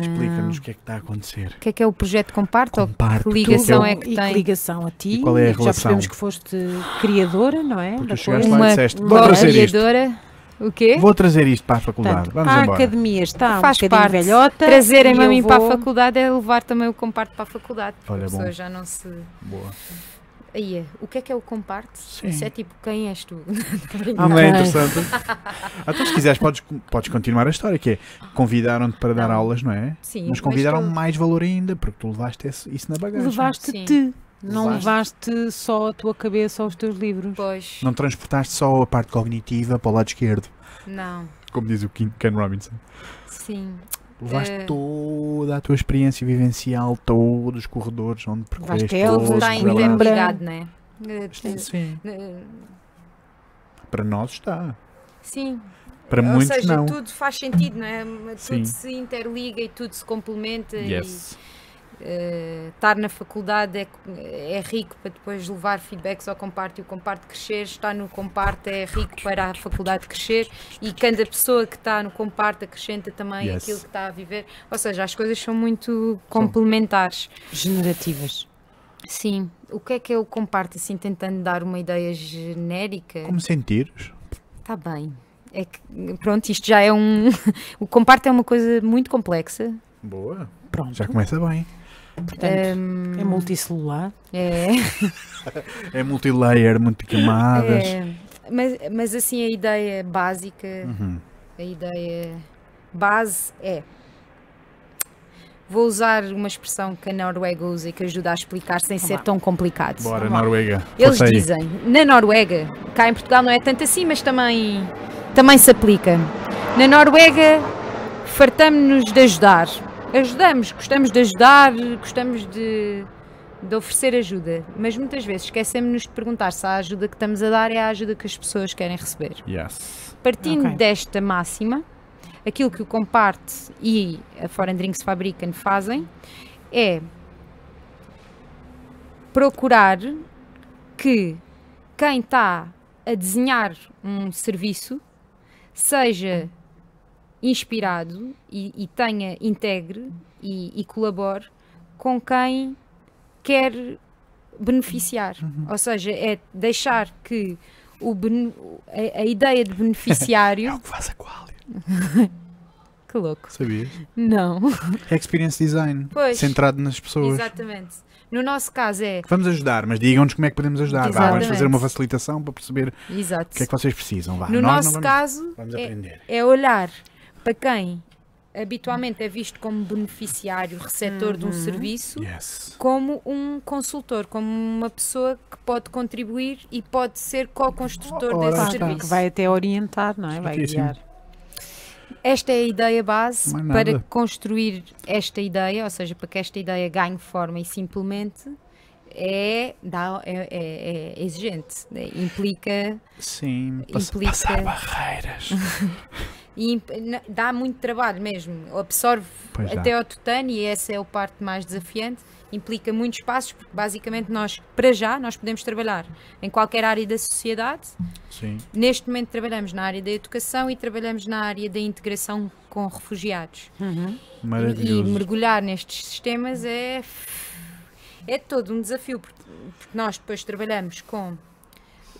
Speaker 1: Explica-nos o que é que está a acontecer.
Speaker 3: O que é que é o projeto Comparte? Ou
Speaker 1: Comparte,
Speaker 3: que
Speaker 1: tu
Speaker 3: ligação
Speaker 1: que
Speaker 3: é que
Speaker 2: e
Speaker 3: tem?
Speaker 2: que ligação a ti?
Speaker 1: E qual é a
Speaker 2: Já
Speaker 1: relação?
Speaker 2: percebemos que foste criadora, não é?
Speaker 1: Porque chegaste lá e
Speaker 3: Uma
Speaker 1: disseste, vou trazer isto.
Speaker 3: co-criadora. O quê?
Speaker 1: Vou trazer isto para a faculdade.
Speaker 2: Portanto,
Speaker 1: Vamos
Speaker 2: a
Speaker 1: embora.
Speaker 2: academia está
Speaker 3: Faz
Speaker 2: um
Speaker 3: parte.
Speaker 2: velhota.
Speaker 3: Trazerem-me
Speaker 2: e
Speaker 3: a mim para a
Speaker 2: vou-
Speaker 3: faculdade é levar também o Comparte para a faculdade. porque
Speaker 1: Olha,
Speaker 3: a pessoa
Speaker 1: bom.
Speaker 3: já não se.
Speaker 1: Boa.
Speaker 3: Aí é. O que é que é o Comparte?
Speaker 1: Sim.
Speaker 3: Isso é tipo, quem és tu?
Speaker 1: Não é
Speaker 2: Ok.
Speaker 1: interessante? Ah, então, se quiseres, podes, podes continuar a história, que é convidaram-te para dar
Speaker 3: Não.
Speaker 1: aulas, não é?
Speaker 3: Sim,
Speaker 1: Mas convidaram
Speaker 3: tu-
Speaker 1: mais valor ainda, porque tu levaste esse- isso na bagagem.
Speaker 2: Levaste-te. Não
Speaker 1: Levaste.
Speaker 2: levaste só a tua cabeça aos teus livros.
Speaker 3: Pois.
Speaker 1: Não transportaste só a parte cognitiva para o lado esquerdo,
Speaker 3: Não.
Speaker 1: como diz o Ken Ken Robinson.
Speaker 3: Sim.
Speaker 1: Levaste
Speaker 3: Eh.
Speaker 1: toda a tua experiência vivencial, todos os corredores onde percorreste todos os
Speaker 3: Está
Speaker 2: Coimbra.
Speaker 3: ainda
Speaker 1: trabalhos.
Speaker 3: ligado, não é?
Speaker 1: Sim, sim.
Speaker 3: eh,
Speaker 1: Para nós está.
Speaker 3: Sim.
Speaker 1: Para
Speaker 3: Ou
Speaker 1: muitos
Speaker 3: seja,
Speaker 1: não.
Speaker 3: tudo faz sentido, não é? Tudo
Speaker 1: Sim.
Speaker 3: se interliga e tudo se complementa.
Speaker 1: Yes.
Speaker 3: E, eh, estar na faculdade é, é rico para depois levar feedbacks ao comparte e o comparte crescer. Estar no comparte é rico para a faculdade crescer e cada pessoa que está no comparte acrescenta também
Speaker 1: Yes.
Speaker 3: aquilo que está a viver. Ou seja, as coisas são muito complementares.
Speaker 2: Generativas.
Speaker 3: Sim. O que é que é o comparte, assim, tentando dar uma ideia genérica?
Speaker 1: Como sentires?
Speaker 3: Está bem. É que, pronto, isto já é um. o comparte é uma coisa muito complexa.
Speaker 1: Boa.
Speaker 2: Pronto.
Speaker 1: Já começa bem.
Speaker 2: Portanto,
Speaker 3: Hum,
Speaker 2: é multicelular.
Speaker 3: é,
Speaker 1: É multilayer, multicamadas.
Speaker 3: é, mas, mas assim, a ideia básica,
Speaker 1: Uhum.
Speaker 3: a ideia base é. Vou usar uma expressão que a Noruega usa e que ajuda a explicar sem ser
Speaker 2: Vá.
Speaker 3: tão complicado.
Speaker 1: Bora,
Speaker 2: Vamos lá.
Speaker 1: Noruega.
Speaker 3: Eles
Speaker 1: Força aí.
Speaker 3: dizem, na Noruega, cá em Portugal não é tanto assim, mas também, também se aplica. Na Noruega, fartamos-nos de ajudar. Ajudamos, gostamos de ajudar, gostamos de, de oferecer ajuda, mas muitas vezes esquecemos-nos de perguntar se a ajuda que estamos a dar é a ajuda que as pessoas querem receber.
Speaker 1: Yes.
Speaker 3: Partindo
Speaker 2: Ok.
Speaker 3: desta máxima, aquilo que o Comparte e a Foreign Drinks Fabrican fazem é procurar que quem está a desenhar um serviço seja inspirado e, e tenha, integre e, e colabore com quem quer beneficiar. Ou seja, é deixar que o bene- a, a ideia de
Speaker 1: É
Speaker 3: beneficiário.
Speaker 1: o que faz a qualia.
Speaker 3: que louco.
Speaker 1: Sabias?
Speaker 3: Não.
Speaker 1: Experience design.
Speaker 3: Pois.
Speaker 1: Centrado nas pessoas.
Speaker 3: Exatamente. No nosso caso é.
Speaker 1: Vamos ajudar, mas digam-nos como é que podemos ajudar. Vá, vamos fazer uma facilitação para perceber
Speaker 3: Exato.
Speaker 1: o que é que vocês precisam. Vá,
Speaker 3: no
Speaker 1: nós
Speaker 3: nosso
Speaker 1: vamos,
Speaker 3: caso,
Speaker 1: vamos
Speaker 3: é, é olhar para quem habitualmente é visto como beneficiário, receptor de um serviço,
Speaker 1: Yes.
Speaker 3: como um consultor, como uma pessoa que pode contribuir e pode ser co-construtor desse
Speaker 1: está.
Speaker 3: serviço.
Speaker 2: Que vai até orientar, não é? Vai guiar.
Speaker 3: Esta é a ideia base para construir esta ideia, ou seja, para que esta ideia ganhe forma e se implemente, é, dá, é, é- é exigente, né? implica
Speaker 1: Sim,
Speaker 3: Implica-
Speaker 1: passar barreiras.
Speaker 3: e dá muito trabalho mesmo, absorve até ao tutano e essa é a parte mais desafiante, implica muitos passos, porque basicamente nós, para já, nós podemos trabalhar em qualquer área da sociedade,
Speaker 1: Sim.
Speaker 3: neste momento trabalhamos na área da educação e trabalhamos na área da integração com refugiados.
Speaker 2: Uhum.
Speaker 3: E, e
Speaker 1: Maravilhoso.
Speaker 3: mergulhar nestes sistemas é, é todo um desafio, porque, porque nós depois trabalhamos com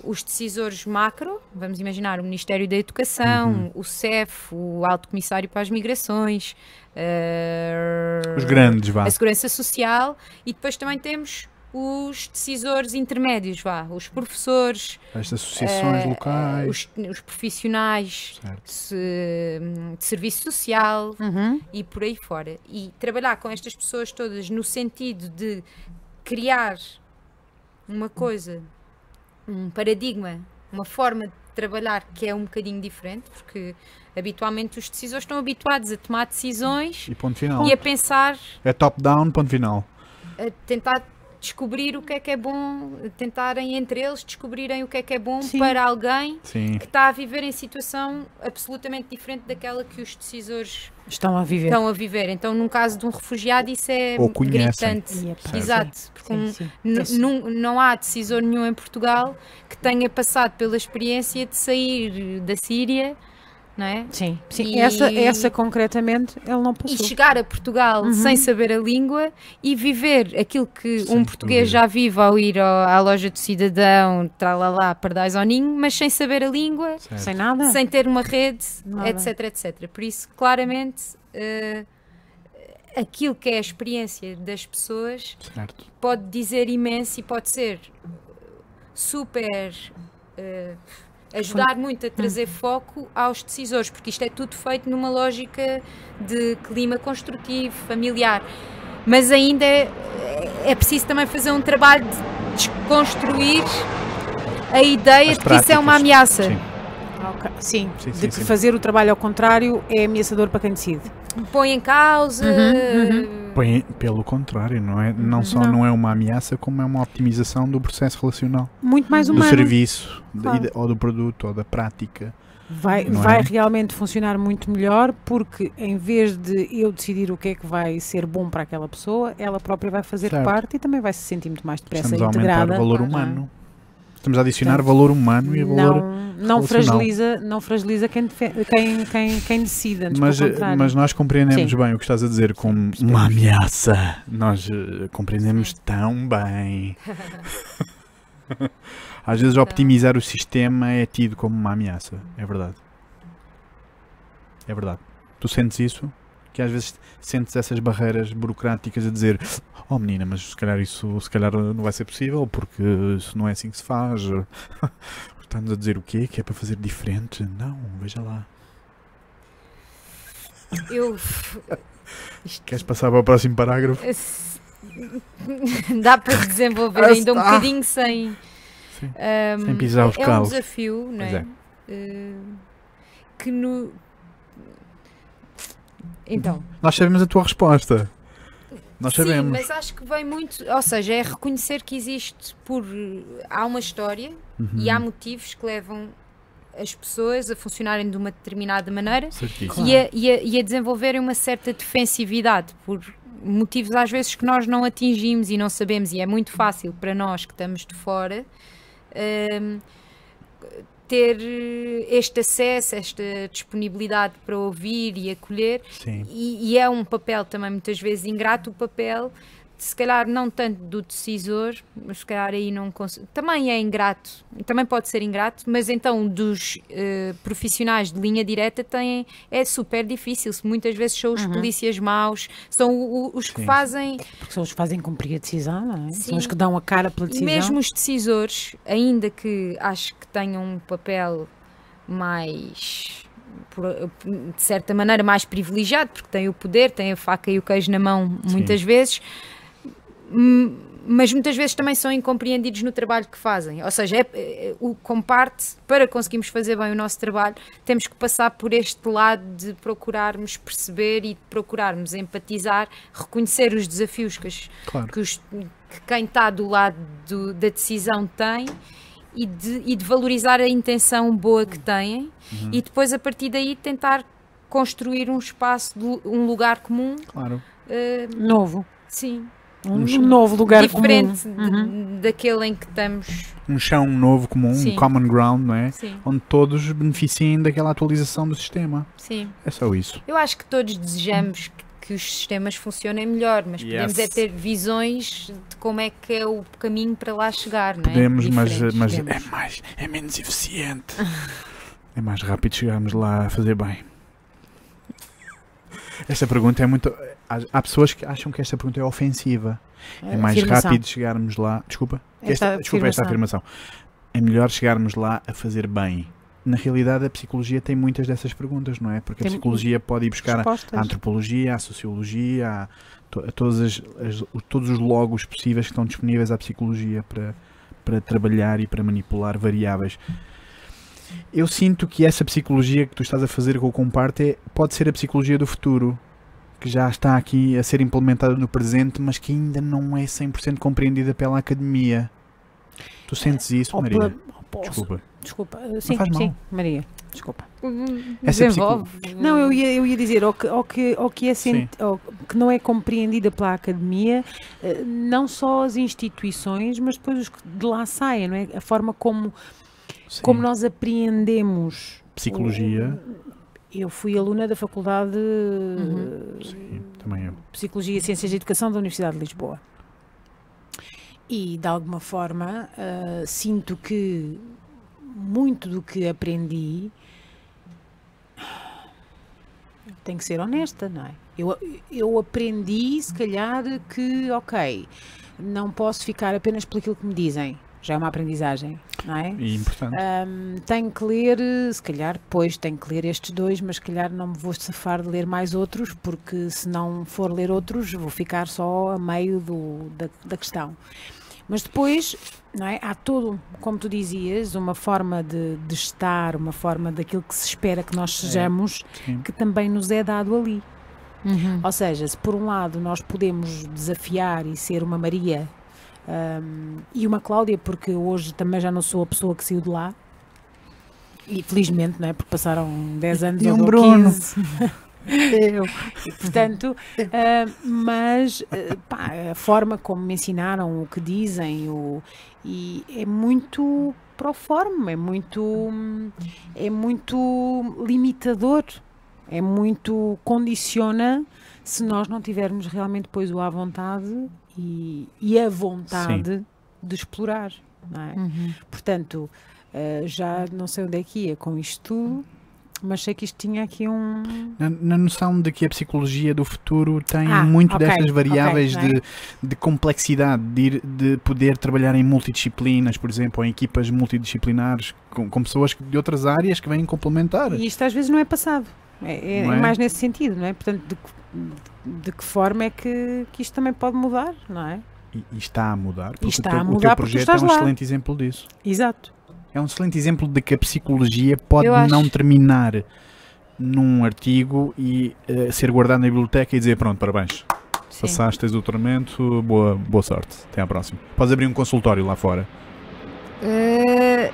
Speaker 3: os decisores macro, vamos imaginar o Ministério da Educação,
Speaker 1: Uhum.
Speaker 3: o CEF, o Alto Comissário para as Migrações, eh,
Speaker 1: Os grandes, vá.
Speaker 3: a Segurança Social e depois também temos os decisores intermédios, vá, os professores,
Speaker 1: As associações
Speaker 3: eh,
Speaker 1: locais.
Speaker 3: os, os profissionais se- de serviço social,
Speaker 2: Uhum.
Speaker 3: e por aí fora. E trabalhar com estas pessoas todas no sentido de criar uma coisa, um paradigma, uma forma de trabalhar que é um bocadinho diferente, porque habitualmente os decisores estão habituados a tomar decisões
Speaker 1: E ponto final.
Speaker 3: e a pensar,
Speaker 1: É top-down, ponto final.
Speaker 3: a tentar descobrir o que é que é bom, tentarem entre eles descobrirem o que é que é bom
Speaker 2: Sim.
Speaker 3: para alguém
Speaker 1: Sim.
Speaker 3: que está a viver em situação absolutamente diferente daquela que os decisores
Speaker 2: Estão a viver.
Speaker 3: estão a viver. Então, num caso de um refugiado, isso é gritante.
Speaker 2: Pá,
Speaker 3: Exato, porque
Speaker 2: sim, sim.
Speaker 3: Não há decisor nenhum em Portugal que tenha passado pela experiência de sair da Síria não é?
Speaker 2: Sim, sim.
Speaker 3: E-
Speaker 2: Essa, essa concretamente ele não
Speaker 3: e
Speaker 2: passou.
Speaker 3: chegar a Portugal
Speaker 2: Uhum.
Speaker 3: sem saber a língua e viver aquilo que
Speaker 1: Sem
Speaker 3: um português já vive ao ir ao- à loja do cidadão, tralalá, pardais ao ninho, mas sem saber a língua,
Speaker 1: Certo.
Speaker 2: Sem nada?
Speaker 3: sem ter uma rede,
Speaker 2: Nada.
Speaker 3: etc, etc. Por isso, claramente, eh, aquilo que é a experiência das pessoas
Speaker 1: Certo.
Speaker 3: pode dizer imenso e pode ser super. eh, ajudar muito a trazer foco aos decisores, porque isto é tudo feito numa lógica de clima construtivo, familiar. Mas ainda é, é preciso também fazer um trabalho de desconstruir a ideia
Speaker 1: As
Speaker 3: de que isso é uma ameaça.
Speaker 1: Sim.
Speaker 2: Ok, Sim,
Speaker 1: Sim,
Speaker 2: de
Speaker 1: sim,
Speaker 2: que
Speaker 1: sim.
Speaker 2: fazer o trabalho ao contrário é ameaçador para quem decide.
Speaker 3: Põe em causa.
Speaker 2: Uhum,
Speaker 1: Põe- pelo contrário, não é? Não só
Speaker 2: Não.
Speaker 1: não. é uma ameaça, como é uma optimização do processo relacional.
Speaker 2: Muito mais
Speaker 1: Do
Speaker 2: humano.
Speaker 1: serviço, da-
Speaker 2: Claro.
Speaker 1: e da- ou do produto, ou da prática.
Speaker 2: Vai,
Speaker 1: Não
Speaker 2: vai
Speaker 1: é?
Speaker 2: realmente funcionar muito melhor porque em vez de eu decidir o que é que vai ser bom para aquela pessoa, ela própria vai fazer
Speaker 1: Certo.
Speaker 2: parte e também vai se sentir muito mais depressa
Speaker 1: Estamos a aumentar
Speaker 2: integrada.
Speaker 1: o valor humano. Estamos a adicionar
Speaker 2: Portanto,
Speaker 1: valor humano e valor.
Speaker 2: Não, não fragiliza, não fragiliza quem, quem, quem, quem decide,
Speaker 1: Mas, eh, mas nós compreendemos
Speaker 2: Sim.
Speaker 1: bem o que estás a dizer como
Speaker 2: percebemos.
Speaker 1: uma ameaça. Nós eh, compreendemos tão bem. Às vezes, optimizar o sistema é tido como uma ameaça. É verdade. É verdade. Tu sentes isso? Que às vezes sentes essas barreiras burocráticas a dizer: Oh menina, mas se calhar isso se calhar não vai ser possível porque isso não é assim que se faz. Estamos a dizer o quê? Que é para fazer diferente? Não, veja lá.
Speaker 3: Eu.
Speaker 1: Queres passar para o próximo parágrafo?
Speaker 3: Dá para desenvolver
Speaker 1: Ah,
Speaker 3: ainda um bocadinho sem.
Speaker 1: Sim.
Speaker 3: Ahm,
Speaker 1: Sem pisar os
Speaker 3: é um
Speaker 1: calos.
Speaker 3: desafio, não é?
Speaker 1: é.
Speaker 3: Eh, que no. Então,
Speaker 1: Nós sabemos a tua resposta. Nós
Speaker 3: sim,
Speaker 1: sabemos.
Speaker 3: mas acho que vem muito. Ou seja, é reconhecer que existe por. Há uma história
Speaker 1: Uhum.
Speaker 3: e há motivos que levam as pessoas a funcionarem de uma determinada maneira.
Speaker 2: Claro.
Speaker 3: e, a, e, a, e a desenvolverem uma certa defensividade por motivos às vezes que nós não atingimos e não sabemos, e é muito fácil para nós que estamos de fora hum, ter eh, este acesso, esta disponibilidade para ouvir e acolher,
Speaker 1: Sim.
Speaker 3: e, e é um papel também muitas vezes ingrato o papel. Se calhar não tanto do decisor, mas se calhar aí não cons- também é ingrato, também pode ser ingrato, mas então dos eh, profissionais de linha direta têm, é super difícil, se muitas vezes são os polícias maus, são o- o- os que
Speaker 1: Sim.
Speaker 3: fazem
Speaker 2: Porque são os que fazem cumprir a decisão, não é?
Speaker 3: Sim.
Speaker 2: São os que dão a cara pela
Speaker 3: e
Speaker 2: decisão.
Speaker 3: mesmo os decisores, ainda que acho que tenham um papel mais, por- de certa maneira, mais privilegiado, porque têm o poder, têm a faca e o queijo na mão muitas vezes, hum, mas muitas vezes também são incompreendidos no trabalho que fazem. Ou seja, é, é- o comparte, para conseguirmos fazer bem o nosso trabalho, temos que passar por este lado de procurarmos perceber e de procurarmos empatizar, reconhecer os desafios que as,
Speaker 1: Claro.
Speaker 3: que, os- que quem está do lado do- da decisão tem e de, e de valorizar a intenção boa que têm
Speaker 1: Uhum.
Speaker 3: e depois a partir daí tentar construir um espaço, um lugar comum,
Speaker 1: Claro.
Speaker 3: eh,
Speaker 2: Novo.
Speaker 3: sim,
Speaker 2: Um,
Speaker 1: Um
Speaker 2: um novo lugar
Speaker 3: diferente
Speaker 2: comum.
Speaker 3: de-
Speaker 2: Uhum.
Speaker 3: daquele em que estamos.
Speaker 1: Um chão novo comum,
Speaker 3: Sim.
Speaker 1: um common ground, não é?
Speaker 3: Sim,
Speaker 1: Onde todos beneficiem daquela atualização do sistema.
Speaker 3: sim.
Speaker 1: É só isso.
Speaker 3: Eu acho que todos desejamos que, que os sistemas funcionem melhor, mas podemos é
Speaker 1: Yes.
Speaker 3: ter visões de como é que é o caminho para lá chegar, não é?
Speaker 1: Podemos, mas,
Speaker 3: Diferentes.
Speaker 1: mas é mais, é menos eficiente. é mais rápido chegarmos lá a fazer bem. Esta pergunta é muito. Há, pessoas que acham que esta pergunta é ofensiva. É mais
Speaker 2: Afirmação.
Speaker 1: rápido chegarmos lá. Desculpa.
Speaker 2: Esta
Speaker 1: Esta, desculpa esta
Speaker 2: afirmação.
Speaker 1: É melhor chegarmos lá a fazer bem. Na realidade, a psicologia tem muitas dessas perguntas, não é? Porque a
Speaker 2: Tem
Speaker 1: psicologia pode ir buscar a,
Speaker 2: Respostas.
Speaker 1: a antropologia, a sociologia, a, to- a todas as, as- todos os logos possíveis que estão disponíveis à psicologia para, para trabalhar e para manipular variáveis. Eu sinto que essa psicologia que tu estás a fazer com o comparte é- pode ser a psicologia do futuro. Que já está aqui a ser implementada no presente, mas que ainda não é 100% compreendida pela academia. Tu sentes isso, Maria?
Speaker 2: posso-
Speaker 1: Desculpa.
Speaker 2: Desculpa. Sim,
Speaker 1: faz mal.
Speaker 2: sim, Maria. Desculpa.
Speaker 1: Essa
Speaker 3: Desenvolve.
Speaker 2: Não, eu ia, eu ia dizer, ou que, ou que, ou que, é sent, ou que não é compreendida pela academia, eh, não só as instituições, mas depois os que de lá saem, não é? A forma como,
Speaker 1: Sim.
Speaker 2: como nós apreendemos.
Speaker 1: Psicologia.
Speaker 2: Eu fui aluna da Faculdade
Speaker 3: Uhum.
Speaker 2: de
Speaker 1: Sim, também eu.
Speaker 2: Psicologia e Ciências de Educação da Universidade de Lisboa. E, de alguma forma, ah, sinto que muito do que aprendi tem que ser honesta, não é? Eu, eu aprendi, se calhar, que, ok, não posso ficar apenas por aquilo que me dizem. Já é uma aprendizagem, não é?
Speaker 1: E importante.
Speaker 2: Ahm, tenho que ler, se calhar, depois tenho que ler estes dois, mas se calhar não me vou safar de ler mais outros, porque se não for ler outros, vou ficar só a meio do, da, da questão. Mas depois, não é? Há todo, como tu dizias, uma forma de, de estar, uma forma daquilo que se espera que nós sejamos,
Speaker 1: Sim.
Speaker 2: que também nos é dado ali.
Speaker 3: Uhum.
Speaker 2: Ou seja, se por um lado nós podemos desafiar e ser uma Maria hum, e uma Cláudia, porque hoje também já não sou a pessoa que saiu de lá, e felizmente, não é? Porque passaram 10 anos
Speaker 1: E um Bruno.
Speaker 2: 15. Eu. E, portanto, ah, mas ah, pá, a forma como me ensinaram, o que dizem, o, e é muito pro forma, é muito, é muito limitador, é muito condiciona se nós não tivermos realmente depois o à vontade e, e a vontade de explorar, não é?
Speaker 3: Uhum.
Speaker 2: Portanto, ah, já não sei onde é que ia com isto tudo, mas sei que isto tinha aqui um.
Speaker 1: Na, na noção de que a psicologia do futuro tem
Speaker 2: Ah,
Speaker 1: muito
Speaker 2: ok,
Speaker 1: destas variáveis
Speaker 2: ok, não é?
Speaker 1: de, de complexidade, de, ir- de poder trabalhar em multidisciplinas, por exemplo, ou em equipas multidisciplinares, com, com pessoas de outras áreas que vêm complementar.
Speaker 2: E isto às vezes não é passado. É, é- é mais nesse sentido, não é? Portanto, de, que- de que forma é que, que isto também pode mudar, não é?
Speaker 1: E, e está a mudar. Porque
Speaker 2: está
Speaker 1: o teu,
Speaker 2: a
Speaker 1: o
Speaker 2: mudar
Speaker 1: teu
Speaker 2: porque tu
Speaker 1: projeto
Speaker 2: estás
Speaker 1: é um
Speaker 2: lá.
Speaker 1: excelente exemplo disso.
Speaker 2: Exato.
Speaker 1: É um excelente exemplo de que a psicologia pode
Speaker 3: Eu acho.
Speaker 1: não terminar num artigo e eh, ser guardado na biblioteca e dizer pronto, parabéns,
Speaker 3: Sim.
Speaker 1: passaste, tens o doutoramento, boa, boa sorte, até à próxima. Podes abrir um consultório lá fora.
Speaker 3: Uh,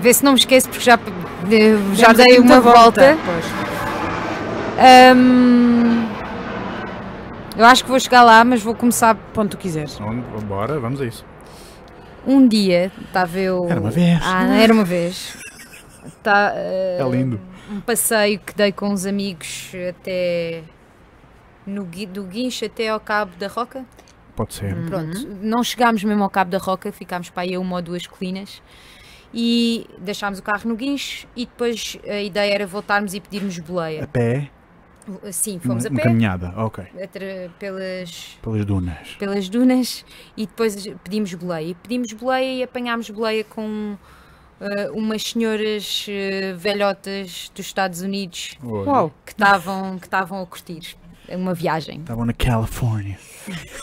Speaker 3: vê se não me esqueço, porque já, eh, já dei uma volta.
Speaker 2: Pois.
Speaker 3: Um, eu acho que vou chegar lá, mas vou começar.
Speaker 2: Quando tu quiseres.
Speaker 1: Bora, vamos a isso.
Speaker 3: Um dia, estava eu.
Speaker 1: Era uma vez.
Speaker 3: Ah, era uma vez. Tá,
Speaker 1: É
Speaker 3: uh,
Speaker 1: lindo.
Speaker 3: um passeio que dei com uns amigos até. No, do Guincho até ao Cabo da Roca.
Speaker 1: Pode ser.
Speaker 2: Hum.
Speaker 3: Pronto, não chegámos mesmo ao Cabo da Roca, ficámos para aí a uma ou duas colinas e deixámos o carro no guincho e depois a ideia era voltarmos e pedirmos
Speaker 1: A
Speaker 3: boleia.
Speaker 1: pé,
Speaker 3: Sim,
Speaker 1: uma,
Speaker 3: fomos a
Speaker 1: uma
Speaker 3: pé
Speaker 1: caminhada, ok.
Speaker 3: pelas,
Speaker 1: Pelas dunas.
Speaker 3: pelas dunas e depois pedimos boleia. E pedimos boleia e apanhámos boleia com eh, umas senhoras eh, velhotas dos Estados Unidos
Speaker 2: Uau.
Speaker 3: que estavam que estavam a curtir uma viagem.
Speaker 1: Estavam na Califórnia.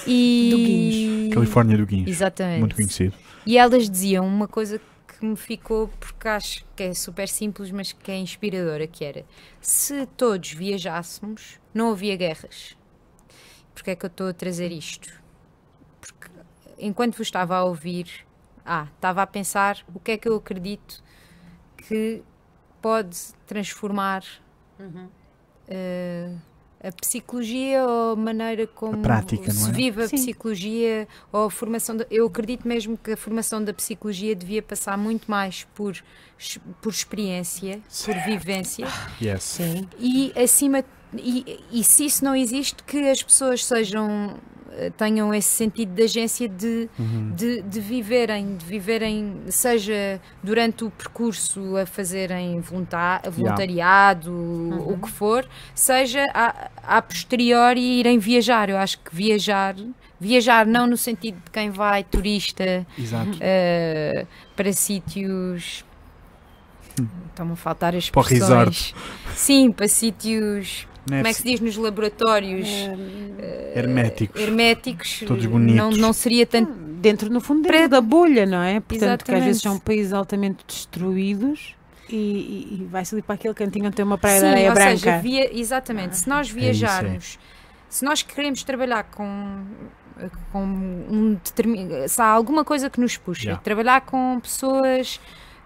Speaker 3: E...
Speaker 1: Califórnia do Guincho.
Speaker 3: Exatamente.
Speaker 1: Muito conhecido.
Speaker 3: E elas diziam uma coisa que me ficou, porque acho que é super simples, mas que é inspiradora, que era, se todos viajássemos, não havia guerras. Porquê é que eu estou a trazer isto? Porque enquanto vos estava a ouvir, ah, estava a pensar o que é que eu acredito que pode transformar eh, a psicologia ou a maneira como
Speaker 1: prática, não
Speaker 3: se
Speaker 1: é?
Speaker 3: vive a
Speaker 2: Sim.
Speaker 3: psicologia ou a formação. da- eu acredito mesmo que a formação da psicologia devia passar muito mais por, por experiência, por vivência
Speaker 1: Yes.
Speaker 2: Sim.
Speaker 3: e acima e, e se isso não existe que as pessoas sejam tenham esse sentido de agência de,
Speaker 1: Uhum.
Speaker 3: de, de viverem de viverem seja durante o percurso a fazerem volunta- voluntariado o que for seja a, a posteriori irem viajar. Eu acho que viajar viajar não no sentido de quem vai turista eh, para sítios estão-me a faltar as
Speaker 1: Para o
Speaker 3: expressões. Sim para sítios como é que se diz nos laboratórios
Speaker 2: Eh,
Speaker 1: Herméticos.
Speaker 3: herméticos
Speaker 1: Todos
Speaker 3: não,
Speaker 1: bonitos.
Speaker 3: não seria tanto
Speaker 2: Dentro, no fundo, dentro da bolha, não é? Portanto, que às vezes são países altamente destruídos e, e- e vai-se ali para aquele cantinho onde tem uma praia de
Speaker 3: Sim,
Speaker 2: areia
Speaker 3: ou
Speaker 2: branca.
Speaker 3: seja, via, exatamente, se nós
Speaker 1: é.
Speaker 3: viajarmos se nós queremos trabalhar com, com um determin... se há alguma coisa que nos puxa,
Speaker 1: Yeah.
Speaker 3: trabalhar com pessoas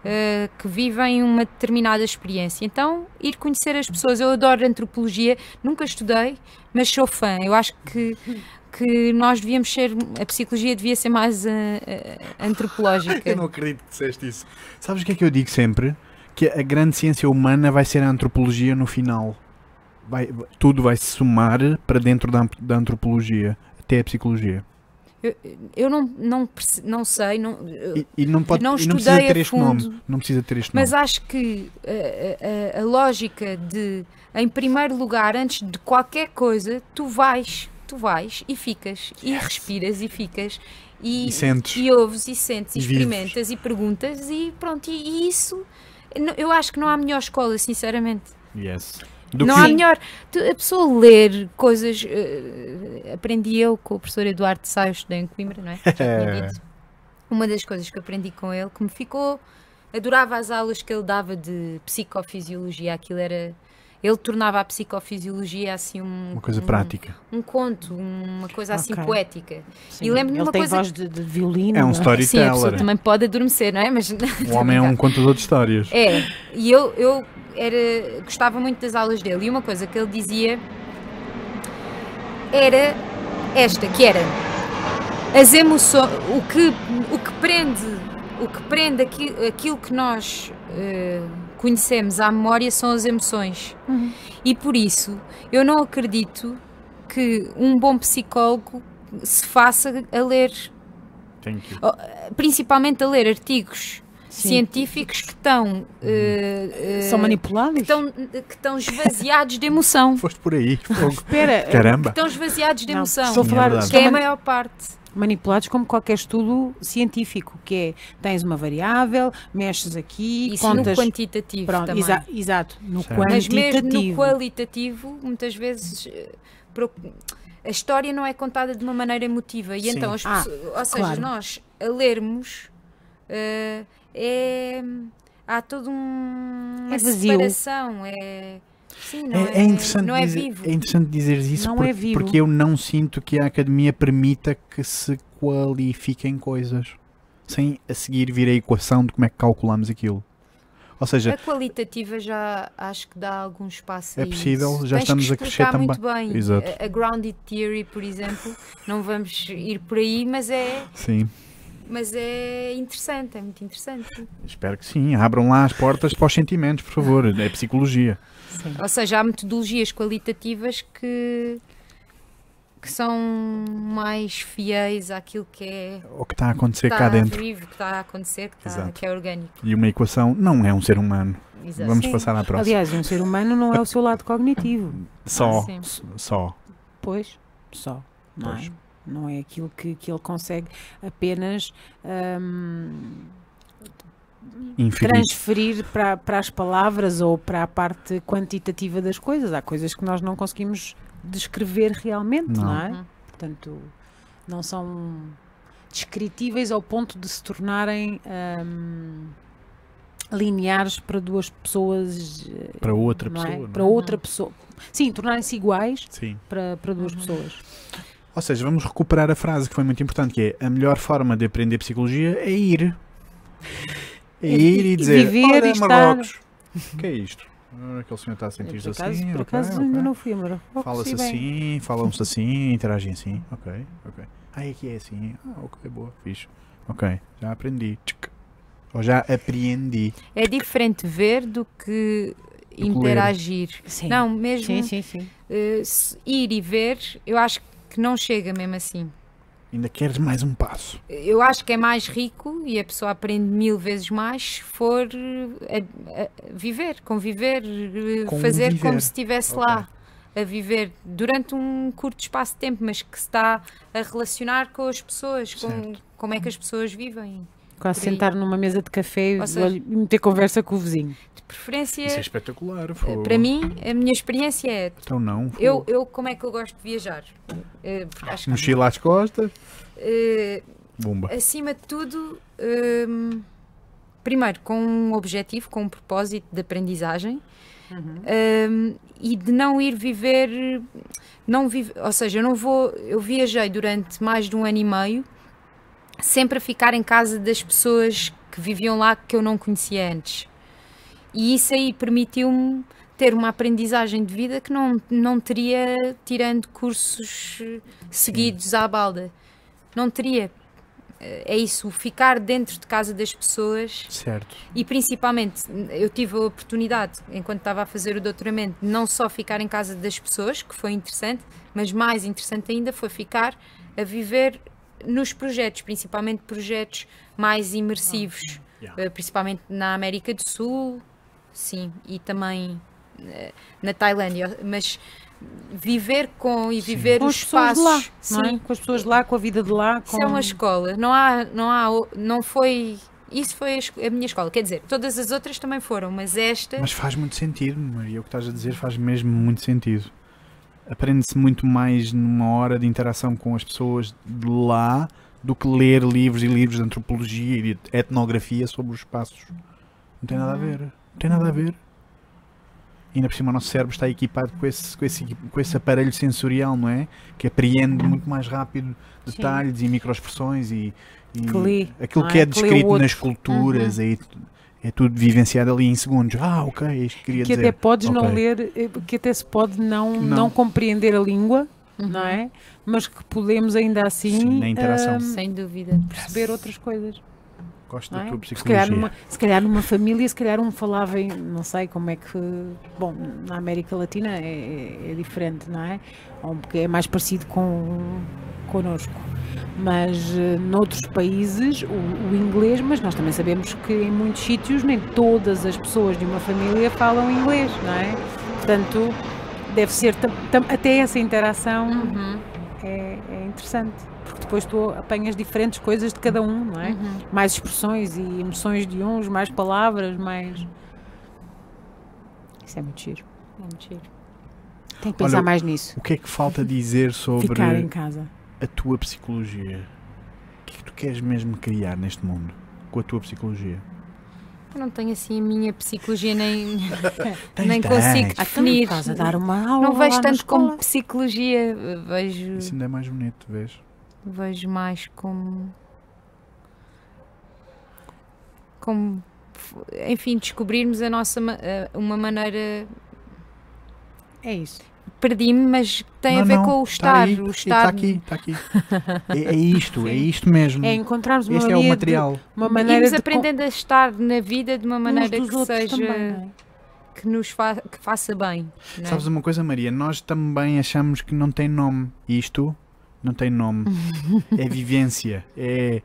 Speaker 3: eh, que vivem uma determinada experiência, então ir conhecer as pessoas. Eu adoro antropologia, nunca estudei, mas sou fã. Eu acho que que nós devíamos ser, a psicologia devia ser mais eh, eh, antropológica.
Speaker 1: Eu não acredito que disseste isso. Sabes o que é que eu digo sempre? Que a grande ciência humana vai ser a antropologia no final. Vai, tudo vai se somar para dentro da, da antropologia, até a psicologia.
Speaker 3: Eu, eu não, não, não sei, não,
Speaker 1: E, e não, pode,
Speaker 3: não
Speaker 1: e não precisa ter este
Speaker 3: fundo,
Speaker 1: nome. Não precisa ter este
Speaker 3: mas
Speaker 1: nome.
Speaker 3: acho que a, a- a lógica de, em primeiro lugar, antes de qualquer coisa, tu vais, tu vais e ficas, e respiras e ficas, e,
Speaker 1: E sentes.
Speaker 3: e ouves e sentes, e
Speaker 1: E vives.
Speaker 3: experimentas e perguntas, e pronto, e, e isso, eu acho que não há melhor escola, sinceramente.
Speaker 1: Yes. Do
Speaker 3: não
Speaker 1: que
Speaker 3: há melhor. A pessoa ler coisas. eh, aprendi eu com o professor Eduardo eu estudei em Coimbra, não é? Dito. Uma das coisas que aprendi com ele que me ficou. Adorava as aulas que ele dava de psicofisiologia. Aquilo era. Ele tornava a psicofisiologia assim um.
Speaker 1: Uma coisa
Speaker 3: um-
Speaker 1: prática.
Speaker 3: Um conto, uma coisa assim poética.
Speaker 2: Sim,
Speaker 3: E lembro-me
Speaker 2: ele
Speaker 3: uma
Speaker 2: tem
Speaker 3: coisa-
Speaker 2: voz de, de violino.
Speaker 1: É um
Speaker 2: não
Speaker 3: Sim, a pessoa
Speaker 1: storyteller.
Speaker 3: também pode adormecer, não é? Mas.
Speaker 1: O homem é um contador de histórias.
Speaker 3: É, e eu, eu era, gostava muito das aulas dele. E uma coisa que ele dizia era esta, que era as emoções, o que, o que prende, o que prende aqui, aquilo que nós eh, conhecemos à memória são as emoções.
Speaker 2: Uhum.
Speaker 3: E por isso eu não acredito que um bom psicólogo se faça a ler,
Speaker 1: Thank you.
Speaker 3: principalmente a ler artigos
Speaker 2: Sim.
Speaker 3: científicos que estão eh, eh,
Speaker 2: São manipulados?
Speaker 3: que estão, que estão esvaziados de emoção.
Speaker 1: Foste por aí. fogo.
Speaker 2: Espera,
Speaker 1: Caramba.
Speaker 3: Estão esvaziados de
Speaker 2: Não,
Speaker 3: emoção.
Speaker 2: estou a
Speaker 1: é
Speaker 2: falar
Speaker 3: que é a maior parte.
Speaker 2: Manipulados como qualquer estudo científico, que é tens uma variável, mexes aqui,
Speaker 3: Isso no
Speaker 2: contas.
Speaker 3: quantitativo
Speaker 2: Pronto,
Speaker 3: também.
Speaker 2: exa- exato, no
Speaker 1: Certo.
Speaker 3: Mas mesmo no
Speaker 2: quantitativo.
Speaker 3: qualitativo, muitas vezes eh, a história não é contada de uma maneira emotiva. E
Speaker 1: Sim.
Speaker 3: então, as
Speaker 2: Ah,
Speaker 3: pessoas- ou seja,
Speaker 2: claro.
Speaker 3: nós a lermos eh, é. Há toda um, uma
Speaker 2: É vazio.
Speaker 3: separação. É, sim, não
Speaker 1: É, é interessante
Speaker 3: não é
Speaker 1: dizer,
Speaker 3: vivo.
Speaker 1: é interessante dizeres isso
Speaker 2: Não
Speaker 1: porque,
Speaker 2: é vivo.
Speaker 1: porque eu não sinto que a academia permita que se qualifiquem coisas sem a seguir vir a equação de como é que calculamos aquilo. Ou seja,
Speaker 3: A qualitativa já acho que dá algum espaço
Speaker 1: É
Speaker 3: a
Speaker 1: possível, já
Speaker 3: Tens
Speaker 1: estamos a crescer
Speaker 3: muito bem.
Speaker 1: Exato.
Speaker 3: A, a grounded theory, por exemplo, não vamos ir por aí, mas é,
Speaker 1: sim,
Speaker 3: mas é interessante, é muito interessante.
Speaker 1: espero que sim. Abram lá as portas para os sentimentos, por favor. É psicologia.
Speaker 2: Sim.
Speaker 3: Ou seja, há metodologias qualitativas que, que são mais fiéis àquilo que é
Speaker 1: O que está a acontecer
Speaker 3: que
Speaker 1: cá
Speaker 3: está
Speaker 1: dentro.
Speaker 3: vivo, que está a acontecer, que, está, que é orgânico.
Speaker 1: E uma equação não é um ser humano.
Speaker 3: Exato.
Speaker 1: Vamos
Speaker 2: Sim.
Speaker 1: passar à próxima.
Speaker 2: Aliás, um ser humano não é o seu lado cognitivo.
Speaker 1: Só,
Speaker 3: Sim.
Speaker 1: s- só.
Speaker 2: Pois, só. Não
Speaker 1: Pois.
Speaker 2: é? Não é aquilo que, que ele consegue apenas hum,
Speaker 1: Infinito.
Speaker 2: transferir para, para as palavras ou para a parte quantitativa das coisas. Há coisas que nós não conseguimos descrever realmente, não,
Speaker 1: Não.
Speaker 2: é?
Speaker 3: Uhum.
Speaker 2: Portanto, não são descritíveis ao ponto de se tornarem hum, lineares para duas pessoas. eh,
Speaker 1: Para outra
Speaker 2: não é?
Speaker 1: pessoa. não é?
Speaker 2: Para outra pessoa. Sim, tornarem-se iguais
Speaker 1: Sim.
Speaker 2: para, para duas
Speaker 3: Uhum.
Speaker 2: pessoas.
Speaker 1: Ou seja, vamos recuperar a frase que foi muito importante, que é a melhor forma de aprender psicologia é ir. É
Speaker 2: E-
Speaker 1: ir e,
Speaker 2: e
Speaker 1: dizer,
Speaker 2: viver
Speaker 1: olha
Speaker 2: e estar-
Speaker 1: Marrocos. O que é isto? Ah, Aquele senhor está a sentir-se
Speaker 2: acaso,
Speaker 1: assim.
Speaker 2: por acaso
Speaker 1: ok.
Speaker 2: ainda não fui a Marrocos.
Speaker 1: Fala-se assim, falam-se assim, interagem assim. Ok, ok. Ah, aqui é assim. Ah, ok, boa, fixe. Ok, já aprendi. Tchic. Ou já apreendi.
Speaker 3: É diferente ver do que
Speaker 1: ler.
Speaker 3: interagir.
Speaker 2: Sim.
Speaker 3: Não, mesmo
Speaker 2: Sim, sim, sim.
Speaker 3: se ir e ver, eu acho que não chega mesmo assim.
Speaker 1: Ainda queres mais um passo.
Speaker 3: Eu acho que é mais rico e a pessoa aprende mil vezes mais se for eh, a, a viver, conviver, eh, fazer
Speaker 1: Conviver.
Speaker 3: como se estivesse
Speaker 1: Ok.
Speaker 3: lá a viver durante um curto espaço de tempo, mas que se está a relacionar com as pessoas, com como é que as pessoas vivem.
Speaker 2: Quase sentar numa mesa de café
Speaker 3: seja-
Speaker 2: e meter conversa com o vizinho.
Speaker 3: De preferência,
Speaker 1: Isso é espetacular.
Speaker 3: eh, para mim, a minha experiência é
Speaker 1: Então não.
Speaker 3: eu, eu como é que eu gosto de viajar? Porque acho que-
Speaker 1: Mochila às costas.
Speaker 3: Eh,
Speaker 1: Bumba.
Speaker 3: acima de tudo, hum, primeiro com um objetivo, com um propósito de aprendizagem, um, e de não ir viver, não vive, ou seja, eu não vou, eu viajei durante mais de um ano e meio, sempre a ficar em casa das pessoas que viviam lá que eu não conhecia antes. E isso aí permitiu-me ter uma aprendizagem de vida que não, não teria tirando cursos eh, seguidos à balda. Não teria. Eh, É isso, ficar dentro de casa das pessoas
Speaker 1: Certo.
Speaker 3: e principalmente eu tive a oportunidade, enquanto estava a fazer o doutoramento, não só ficar em casa das pessoas, que foi interessante, mas mais interessante ainda foi ficar a viver nos projetos, principalmente projetos mais imersivos,
Speaker 1: Yeah.
Speaker 3: eh, principalmente na América do Sul, sim, e também eh, na Tailândia, mas viver com e
Speaker 1: Sim.
Speaker 3: viver
Speaker 2: Com
Speaker 3: os espaços,
Speaker 2: lá, não é?
Speaker 3: sim,
Speaker 2: Com as pessoas de lá, com a vida de lá. Com...
Speaker 3: isso é uma escola. Não há, não há, não foi. Isso foi a minha escola. Quer dizer, todas as outras também foram, mas esta.
Speaker 1: Mas faz muito sentido, Maria. O que estás a dizer faz mesmo muito sentido. Aprende-se muito mais numa hora de interação com as pessoas de lá do que ler livros e livros de antropologia e de etnografia sobre os espaços. Não tem nada a ver. Não tem nada a ver. E ainda por cima o nosso cérebro está equipado com esse, com esse, com esse aparelho sensorial, não é? Que apreende muito mais rápido detalhes e microexpressões e, e
Speaker 2: lê,
Speaker 1: aquilo que é
Speaker 2: é?
Speaker 1: Descrito nas culturas é, é tudo vivenciado ali em segundos. Ah, ok, é isto que queria
Speaker 2: que
Speaker 1: dizer.
Speaker 2: até podes não
Speaker 1: Ok.
Speaker 2: ler, eh, que até se pode não,
Speaker 1: Não.
Speaker 2: não. compreender a língua,
Speaker 3: Uhum.
Speaker 2: não é? Mas que podemos ainda assim
Speaker 1: Sim, na interação.
Speaker 2: ahm,
Speaker 3: Sem dúvida.
Speaker 2: perceber outras coisas.
Speaker 1: Gosto
Speaker 2: não
Speaker 1: da
Speaker 2: é?
Speaker 1: tua
Speaker 2: Se calhar,
Speaker 1: psicologia.
Speaker 2: numa, se calhar numa família, se calhar um falava em, não sei como é que, bom, na América Latina é, é- é diferente, não é? Porque é mais parecido com connosco. Mas eh, noutros países o, o inglês, mas nós também sabemos que em muitos sítios nem todas as pessoas de uma família falam inglês, não é? Portanto, deve ser até essa interação
Speaker 3: Uhum,
Speaker 2: é, é interessante, porque depois tu apanhas diferentes coisas de cada um, não é?
Speaker 3: uhum.
Speaker 2: mais expressões e emoções de uns, mais palavras, mais. Isso é muito giro.
Speaker 3: É muito giro.
Speaker 2: Tem que pensar
Speaker 1: Olha,
Speaker 2: mais nisso.
Speaker 1: O que é que falta dizer sobre
Speaker 2: Ficar em casa.
Speaker 1: a tua psicologia? O que é que tu queres mesmo criar neste mundo com a tua psicologia?
Speaker 3: Eu não tenho assim a minha psicologia, nem,
Speaker 1: Tens,
Speaker 3: nem
Speaker 1: tens.
Speaker 3: consigo
Speaker 1: Ah,
Speaker 3: definir.
Speaker 2: Estás a dar uma aula.
Speaker 3: Não vejo tanto como psicologia, vejo,
Speaker 1: Isso ainda é mais bonito, vês?
Speaker 3: Vejo mais como. como. enfim, descobrirmos a nossa. ma- uma maneira.
Speaker 2: É isso.
Speaker 3: Perdi-me, mas tem
Speaker 1: Não,
Speaker 3: a ver
Speaker 1: não,
Speaker 3: com o
Speaker 1: está
Speaker 3: estar.
Speaker 1: aí,
Speaker 3: o
Speaker 1: Está
Speaker 3: estar.
Speaker 1: aqui, está aqui. É, é isto, é
Speaker 2: Sim.
Speaker 1: isto mesmo.
Speaker 2: É encontrarmos uma
Speaker 1: Este é o
Speaker 2: maneira de-
Speaker 1: material.
Speaker 2: uma maneira
Speaker 3: Irmos
Speaker 2: de
Speaker 3: aprendendo a estar na vida de uma maneira que seja.
Speaker 2: também, é?
Speaker 3: que nos fa que faça bem. não é?
Speaker 1: Sabes uma coisa, Maria? Nós também achamos que não tem nome. Isto não tem nome. é vivência. É,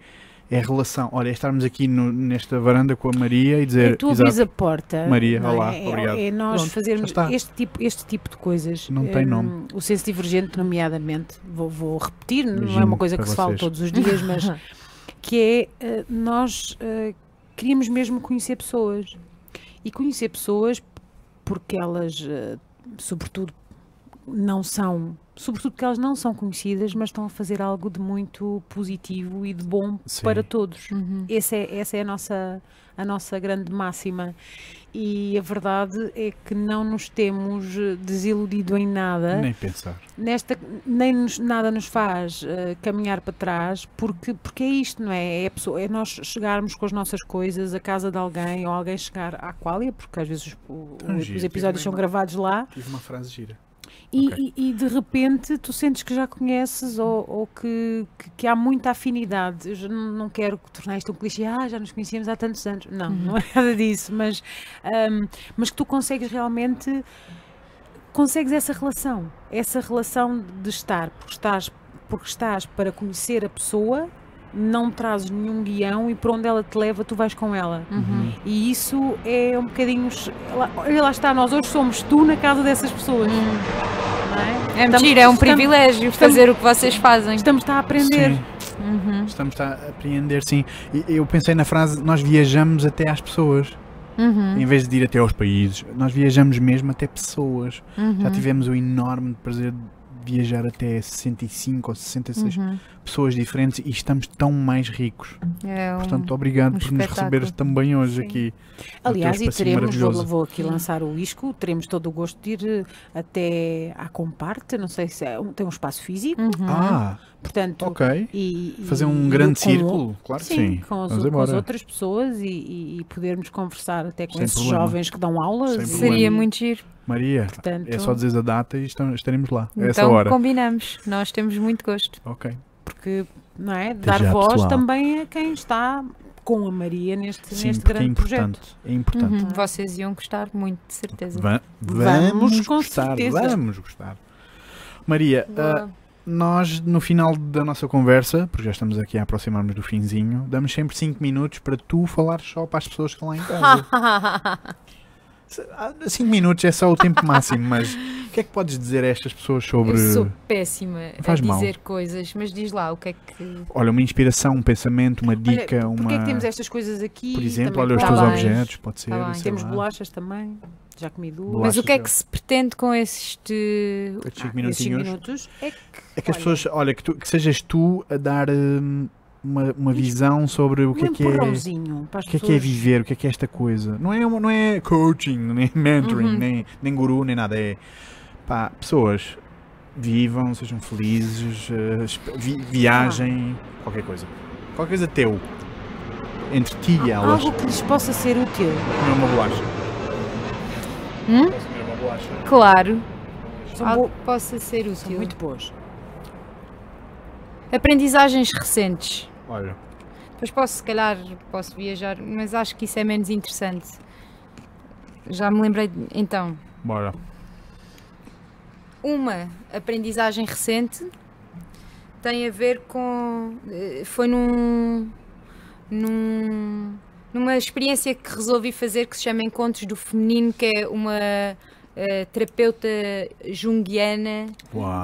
Speaker 1: é relação. Olha, é estarmos aqui no- nesta varanda com a Maria e dizer.
Speaker 2: É tu abres
Speaker 1: exato,
Speaker 2: a porta.
Speaker 1: Maria,
Speaker 2: não é?
Speaker 1: olá,
Speaker 2: é,
Speaker 1: obrigado.
Speaker 2: É nós
Speaker 1: Pronto,
Speaker 2: fazermos este tipo, este tipo de coisas.
Speaker 1: Não tem
Speaker 2: Hum,
Speaker 1: nome.
Speaker 2: O senso divergente, nomeadamente, vou, vou repetir, não é uma coisa que se fala
Speaker 1: vocês.
Speaker 2: todos os dias, mas que é eh, nós eh, queríamos mesmo conhecer pessoas e conhecer pessoas porque elas eh, sobretudo não são sobretudo porque elas não são conhecidas mas estão a fazer algo de muito positivo e de bom
Speaker 1: Sim.
Speaker 2: para todos
Speaker 3: Uhum.
Speaker 2: essa é, essa é a nossa a nossa grande máxima e a verdade é que não nos temos eh, desiludido em nada
Speaker 1: Nem pensar.
Speaker 2: nesta nem nos- nada nos faz eh, caminhar para trás porque porque é isto não é é, a pessoa, é nós chegarmos com as nossas coisas à casa de alguém ou alguém chegar à qualia porque às vezes os, o-
Speaker 1: Tão
Speaker 2: os
Speaker 1: giro,
Speaker 2: episódios são
Speaker 1: uma-
Speaker 2: gravados lá
Speaker 1: Tive uma frase gira.
Speaker 2: E,
Speaker 1: Ok.
Speaker 2: e- e de repente tu sentes que já conheces ou, ou que, que, que há muita afinidade. Eu já não, quero tornar isto um clichê, ah, já nos conhecíamos há tantos anos. Não,
Speaker 3: Uhum.
Speaker 2: não é nada disso, mas, ahm, mas que tu consegues realmente consegues essa relação, essa relação de estar, porque estás, porque estás para conhecer a pessoa, não trazes nenhum guião e para onde ela te leva, tu vais com ela.
Speaker 3: Uhum.
Speaker 2: E isso é um bocadinho. lá- Olha, lá está, nós hoje somos tu na casa dessas pessoas. não é?
Speaker 3: É
Speaker 2: Estamos-
Speaker 3: mentira, é um
Speaker 2: estamos-
Speaker 3: privilégio
Speaker 2: estamos-
Speaker 3: fazer o que vocês fazem.
Speaker 2: Estamos a aprender.
Speaker 3: Uhum.
Speaker 1: estamos a apreender, sim. Eu pensei na frase: nós viajamos até às pessoas.
Speaker 3: Uhum.
Speaker 1: Em vez de ir até aos países, nós viajamos mesmo até pessoas.
Speaker 3: Uhum.
Speaker 1: Já tivemos o enorme prazer de viajar até 65 ou 66
Speaker 3: Uhum.
Speaker 1: pessoas diferentes e estamos tão mais ricos.
Speaker 3: É um-
Speaker 1: Portanto, obrigado
Speaker 3: um
Speaker 1: por nos
Speaker 3: espetáculo.
Speaker 1: receberes também hoje
Speaker 3: Sim.
Speaker 1: aqui.
Speaker 2: Aliás, e teremos, vou, vou aqui lançar o isco, teremos todo o gosto de ir eh, até à Comparte, não sei se é, um- tem um espaço físico,
Speaker 3: Uhum.
Speaker 1: Ah,
Speaker 2: portanto,
Speaker 1: ok.
Speaker 2: e, e-
Speaker 1: Fazer um
Speaker 2: e
Speaker 1: grande círculo, claro que
Speaker 2: Sim,
Speaker 1: sim.
Speaker 2: com, com as outras pessoas e, e- podermos conversar até com
Speaker 1: Sem
Speaker 2: esses
Speaker 1: problema.
Speaker 2: jovens que dão aulas.
Speaker 3: Seria muito giro.
Speaker 1: Maria,
Speaker 2: Portanto,
Speaker 1: é só dizer a data e estaremos lá. essa
Speaker 3: Então
Speaker 1: hora.
Speaker 3: combinamos. Nós temos muito gosto.
Speaker 1: Ok.
Speaker 2: porque não é? dar
Speaker 1: já,
Speaker 2: voz
Speaker 1: pessoal.
Speaker 2: também a quem está com a Maria neste,
Speaker 1: Sim,
Speaker 2: neste
Speaker 1: é
Speaker 2: grande projeto.
Speaker 1: importante. É importante.
Speaker 3: Uhum. Vocês iam gostar muito, de certeza.
Speaker 1: Va-
Speaker 2: Vamos,
Speaker 1: vamos
Speaker 2: com
Speaker 1: gostar,
Speaker 2: certeza.
Speaker 1: vamos gostar. Maria,
Speaker 3: Boa.
Speaker 1: nós no final da nossa conversa, porque já estamos aqui a aproximar-nos do finzinho, damos sempre 5 minutos para tu falar só para as pessoas que estão lá em casa. 5 minutos é só o tempo máximo, mas o que é que podes dizer a estas pessoas sobre.
Speaker 3: Eu sou péssima
Speaker 1: Faz
Speaker 3: a
Speaker 1: mal.
Speaker 3: dizer coisas, mas diz lá o que é que.
Speaker 1: Olha, uma inspiração, um pensamento, uma
Speaker 2: Olha,
Speaker 1: dica, uma.
Speaker 2: Porquê é que temos estas coisas aqui?
Speaker 1: Por exemplo, olha os
Speaker 3: Tá
Speaker 1: teus
Speaker 3: bem.
Speaker 1: objetos, pode ser.
Speaker 3: Tá
Speaker 1: sei
Speaker 2: Temos
Speaker 1: lá.
Speaker 2: bolachas também. Já comi duas.
Speaker 1: Bolachas,
Speaker 3: Mas o que é que se pretende com este.
Speaker 1: Estes cinco
Speaker 2: Ah, esses
Speaker 1: minutinhos.
Speaker 2: minutos é que,
Speaker 1: É que as
Speaker 2: olha,
Speaker 1: pessoas, olha, que, tu- que sejas tu a dar hum, uma, uma visão sobre o que
Speaker 2: um
Speaker 1: é que é. O que é que é
Speaker 2: pessoas.
Speaker 1: viver? O que é que é esta coisa? Não é, uma- não é coaching, nem mentoring,
Speaker 3: Uhum.
Speaker 1: nem, nem guru, nem nada. É pá, pessoas vivam, sejam felizes, eh, vi- viajem, qualquer coisa. Qualquer coisa teu. Entre ti e elas.
Speaker 2: Algo que lhes possa ser útil.
Speaker 1: Comer uma bolacha.
Speaker 3: Hum?
Speaker 1: Posso comer uma bolacha?
Speaker 3: Claro,
Speaker 2: São,
Speaker 3: algo que possa ser
Speaker 2: são
Speaker 3: útil.
Speaker 2: muito boas.
Speaker 3: Aprendizagens recentes.
Speaker 1: Olha,
Speaker 3: Depois posso, se calhar, posso viajar, mas acho que isso é menos interessante. Já me lembrei. de- Então,
Speaker 1: bora.
Speaker 3: uma aprendizagem recente tem a ver com. eh, Foi num. num numa experiência que resolvi fazer que se chama Encontros do Feminino, que é uma terapeuta junguiana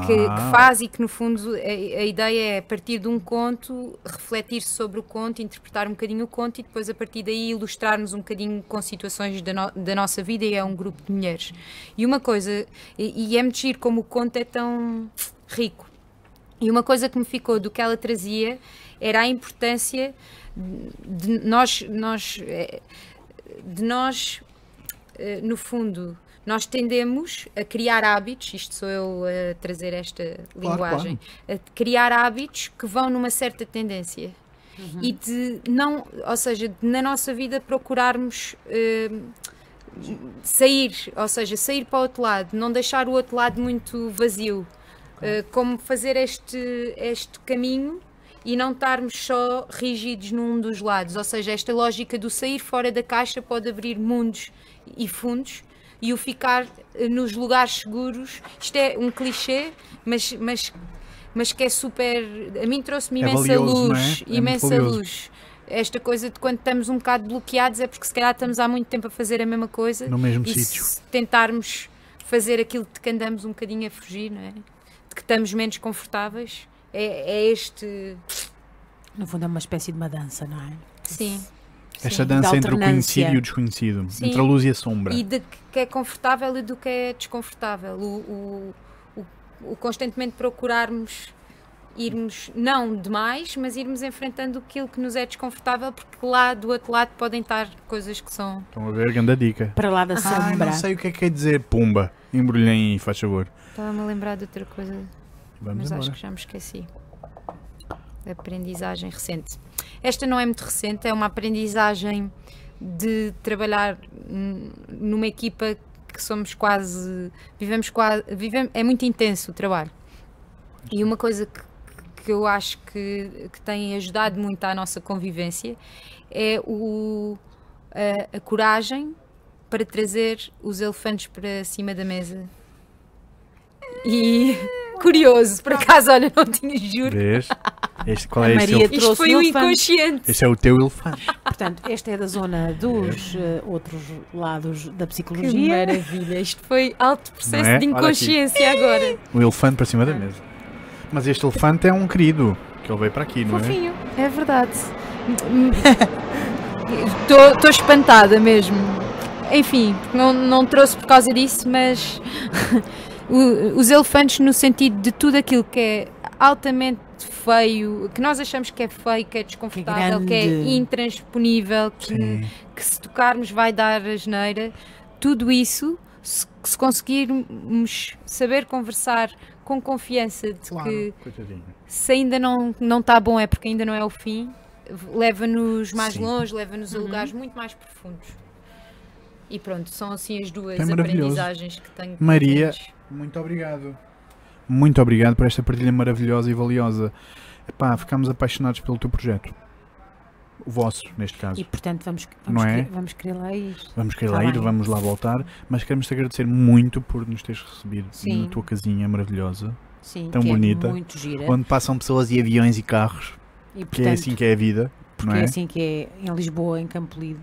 Speaker 3: que, que faz e que no fundo a, a ideia é partir de um conto refletir sobre o conto, interpretar um bocadinho o conto e depois a partir daí ilustrarmos um bocadinho com situações da, no- da nossa vida e é um grupo de mulheres. E uma coisa, e, e é muito giro como o conto é tão rico. E uma coisa que me ficou do que ela trazia era a importância de nós, nós eh, de nós eh, no fundo nós tendemos a criar hábitos, isto sou eu a trazer esta linguagem, a criar hábitos que vão numa certa tendência. E de não, ou seja, de na nossa vida procurarmos eh, sair, ou seja, sair para o outro lado, não deixar o outro lado muito vazio. Eh, como fazer este, este caminho e não estarmos só rígidos num dos lados. Ou seja, esta lógica do sair fora da caixa pode abrir mundos e fundos e o ficar eh, nos lugares seguros. Isto é um clichê, mas, mas, mas que é super. A mim trouxe-me
Speaker 1: É
Speaker 3: imensa
Speaker 1: valioso, é?
Speaker 3: luz.
Speaker 1: É muito
Speaker 3: imensa
Speaker 1: valioso.
Speaker 3: luz. Esta coisa de quando estamos um bocado bloqueados é porque se calhar estamos há muito tempo a fazer a mesma coisa
Speaker 1: No mesmo
Speaker 3: e
Speaker 1: sítio.
Speaker 3: se tentarmos fazer aquilo de que andamos um bocadinho a fugir, não é? De que estamos menos confortáveis, é, é este.
Speaker 2: No fundo é uma espécie de uma dança, não é?
Speaker 3: Sim.
Speaker 1: Esta
Speaker 3: sim.
Speaker 1: dança entre o conhecido e o desconhecido.
Speaker 3: Sim.
Speaker 1: Entre a luz e a sombra.
Speaker 3: E de que é confortável e do que é desconfortável. O, o, o, o constantemente procurarmos irmos, não demais, mas irmos enfrentando aquilo que nos é desconfortável, porque lá do outro lado podem estar coisas que são.
Speaker 1: Estão a ver? Grande dica.
Speaker 2: Para lá da
Speaker 1: Ai,
Speaker 2: sombra.
Speaker 1: não sei o que é que quer dizer. Pumba. Embrulhem aí, faz favor.
Speaker 3: Estava-me a lembrar de outra coisa,
Speaker 1: Vamos
Speaker 3: mas acho
Speaker 1: embora.
Speaker 3: que já me esqueci. Aprendizagem recente. Esta não é muito recente, é uma aprendizagem de trabalhar numa equipa que somos quase. Vivemos quase. Vivemos, é muito intenso o trabalho. E uma coisa que, que eu acho que, que tem ajudado muito à nossa convivência é o, a, a coragem para trazer os elefantes para cima da mesa. E curioso, por acaso, olha, não tinha juro.
Speaker 1: Vês? Este, qual
Speaker 2: A
Speaker 1: é
Speaker 2: Maria-
Speaker 3: Isto
Speaker 2: trouxe
Speaker 3: foi
Speaker 2: o
Speaker 3: um inconsciente.
Speaker 1: Este é o teu elefante.
Speaker 2: Portanto, esta é da zona dos eh, outros lados da
Speaker 3: Que
Speaker 2: psicologia.
Speaker 3: maravilha! Isto foi alto processo
Speaker 1: é?
Speaker 3: de inconsciência agora.
Speaker 1: O elefante para cima da mesa. Mas este elefante é um querido. Que ele veio para aqui, não é?
Speaker 3: Fofinho, é verdade. Estou espantada mesmo. Enfim, não, não trouxe por causa disso, mas o- os elefantes no sentido de tudo aquilo que é altamente feio, que nós achamos que é feio, que é desconfortável, que, é
Speaker 2: grande.
Speaker 3: intransponível, que, que se tocarmos vai dar asneira, tudo isso, se, se conseguirmos saber conversar com confiança de que
Speaker 1: Coitadinho.
Speaker 3: se ainda não não está bom é porque ainda não é o fim, leva-nos mais
Speaker 1: Sim.
Speaker 3: longe, leva-nos a
Speaker 2: Uhum.
Speaker 3: lugares muito mais profundos. E pronto, são assim as duas
Speaker 1: É
Speaker 3: aprendizagens que tenho.
Speaker 1: Maria. Muito obrigado. Muito obrigado por esta partilha maravilhosa e valiosa. Epá, ficámos apaixonados pelo teu projeto. O vosso, neste caso.
Speaker 2: E portanto vamos, vamos,
Speaker 1: Não é?
Speaker 2: querer, vamos querer lá ir.
Speaker 1: Vamos querer
Speaker 2: Tá
Speaker 1: lá ir, vamos lá voltar, mas queremos te agradecer muito por nos teres recebido
Speaker 2: Sim.
Speaker 1: na tua casinha maravilhosa,
Speaker 2: Sim,
Speaker 1: Tão
Speaker 2: que
Speaker 1: bonita.
Speaker 2: É muito gira.
Speaker 1: onde passam pessoas e aviões e carros,
Speaker 2: E
Speaker 1: que é
Speaker 2: portanto,
Speaker 1: assim que é a vida,
Speaker 2: porque
Speaker 1: não é?
Speaker 2: é assim que é em Lisboa, em Campo Lido.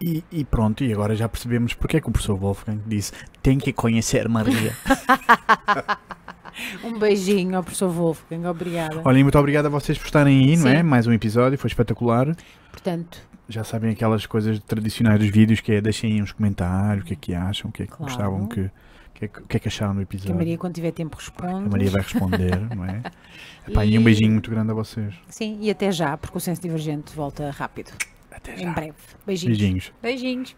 Speaker 1: E, e pronto, e agora já percebemos porque é que o professor Wolfgang disse tem que conhecer Maria.
Speaker 2: Um beijinho ao professor Wolfgang, obrigada.
Speaker 1: Olhem, muito obrigado a vocês por estarem aí, não é?
Speaker 2: Sim.
Speaker 1: Mais um episódio, foi espetacular.
Speaker 2: Portanto,
Speaker 1: Já sabem aquelas coisas tradicionais dos vídeos que é deixem aí uns comentários, o que é que acham, o que é que
Speaker 2: Claro.
Speaker 1: gostavam, que, o que, é que, é que acharam do
Speaker 2: que a
Speaker 1: episódio.
Speaker 2: Maria, quando tiver tempo, responde.
Speaker 1: A Maria vai responder, não é? Epá, e...
Speaker 2: E-
Speaker 1: um beijinho muito grande a vocês.
Speaker 2: Sim, e até já, porque o senso divergente volta rápido.
Speaker 1: Até
Speaker 2: Em
Speaker 1: já.
Speaker 2: breve. Beijinhos.
Speaker 1: Beijinhos.
Speaker 3: Beijinhos.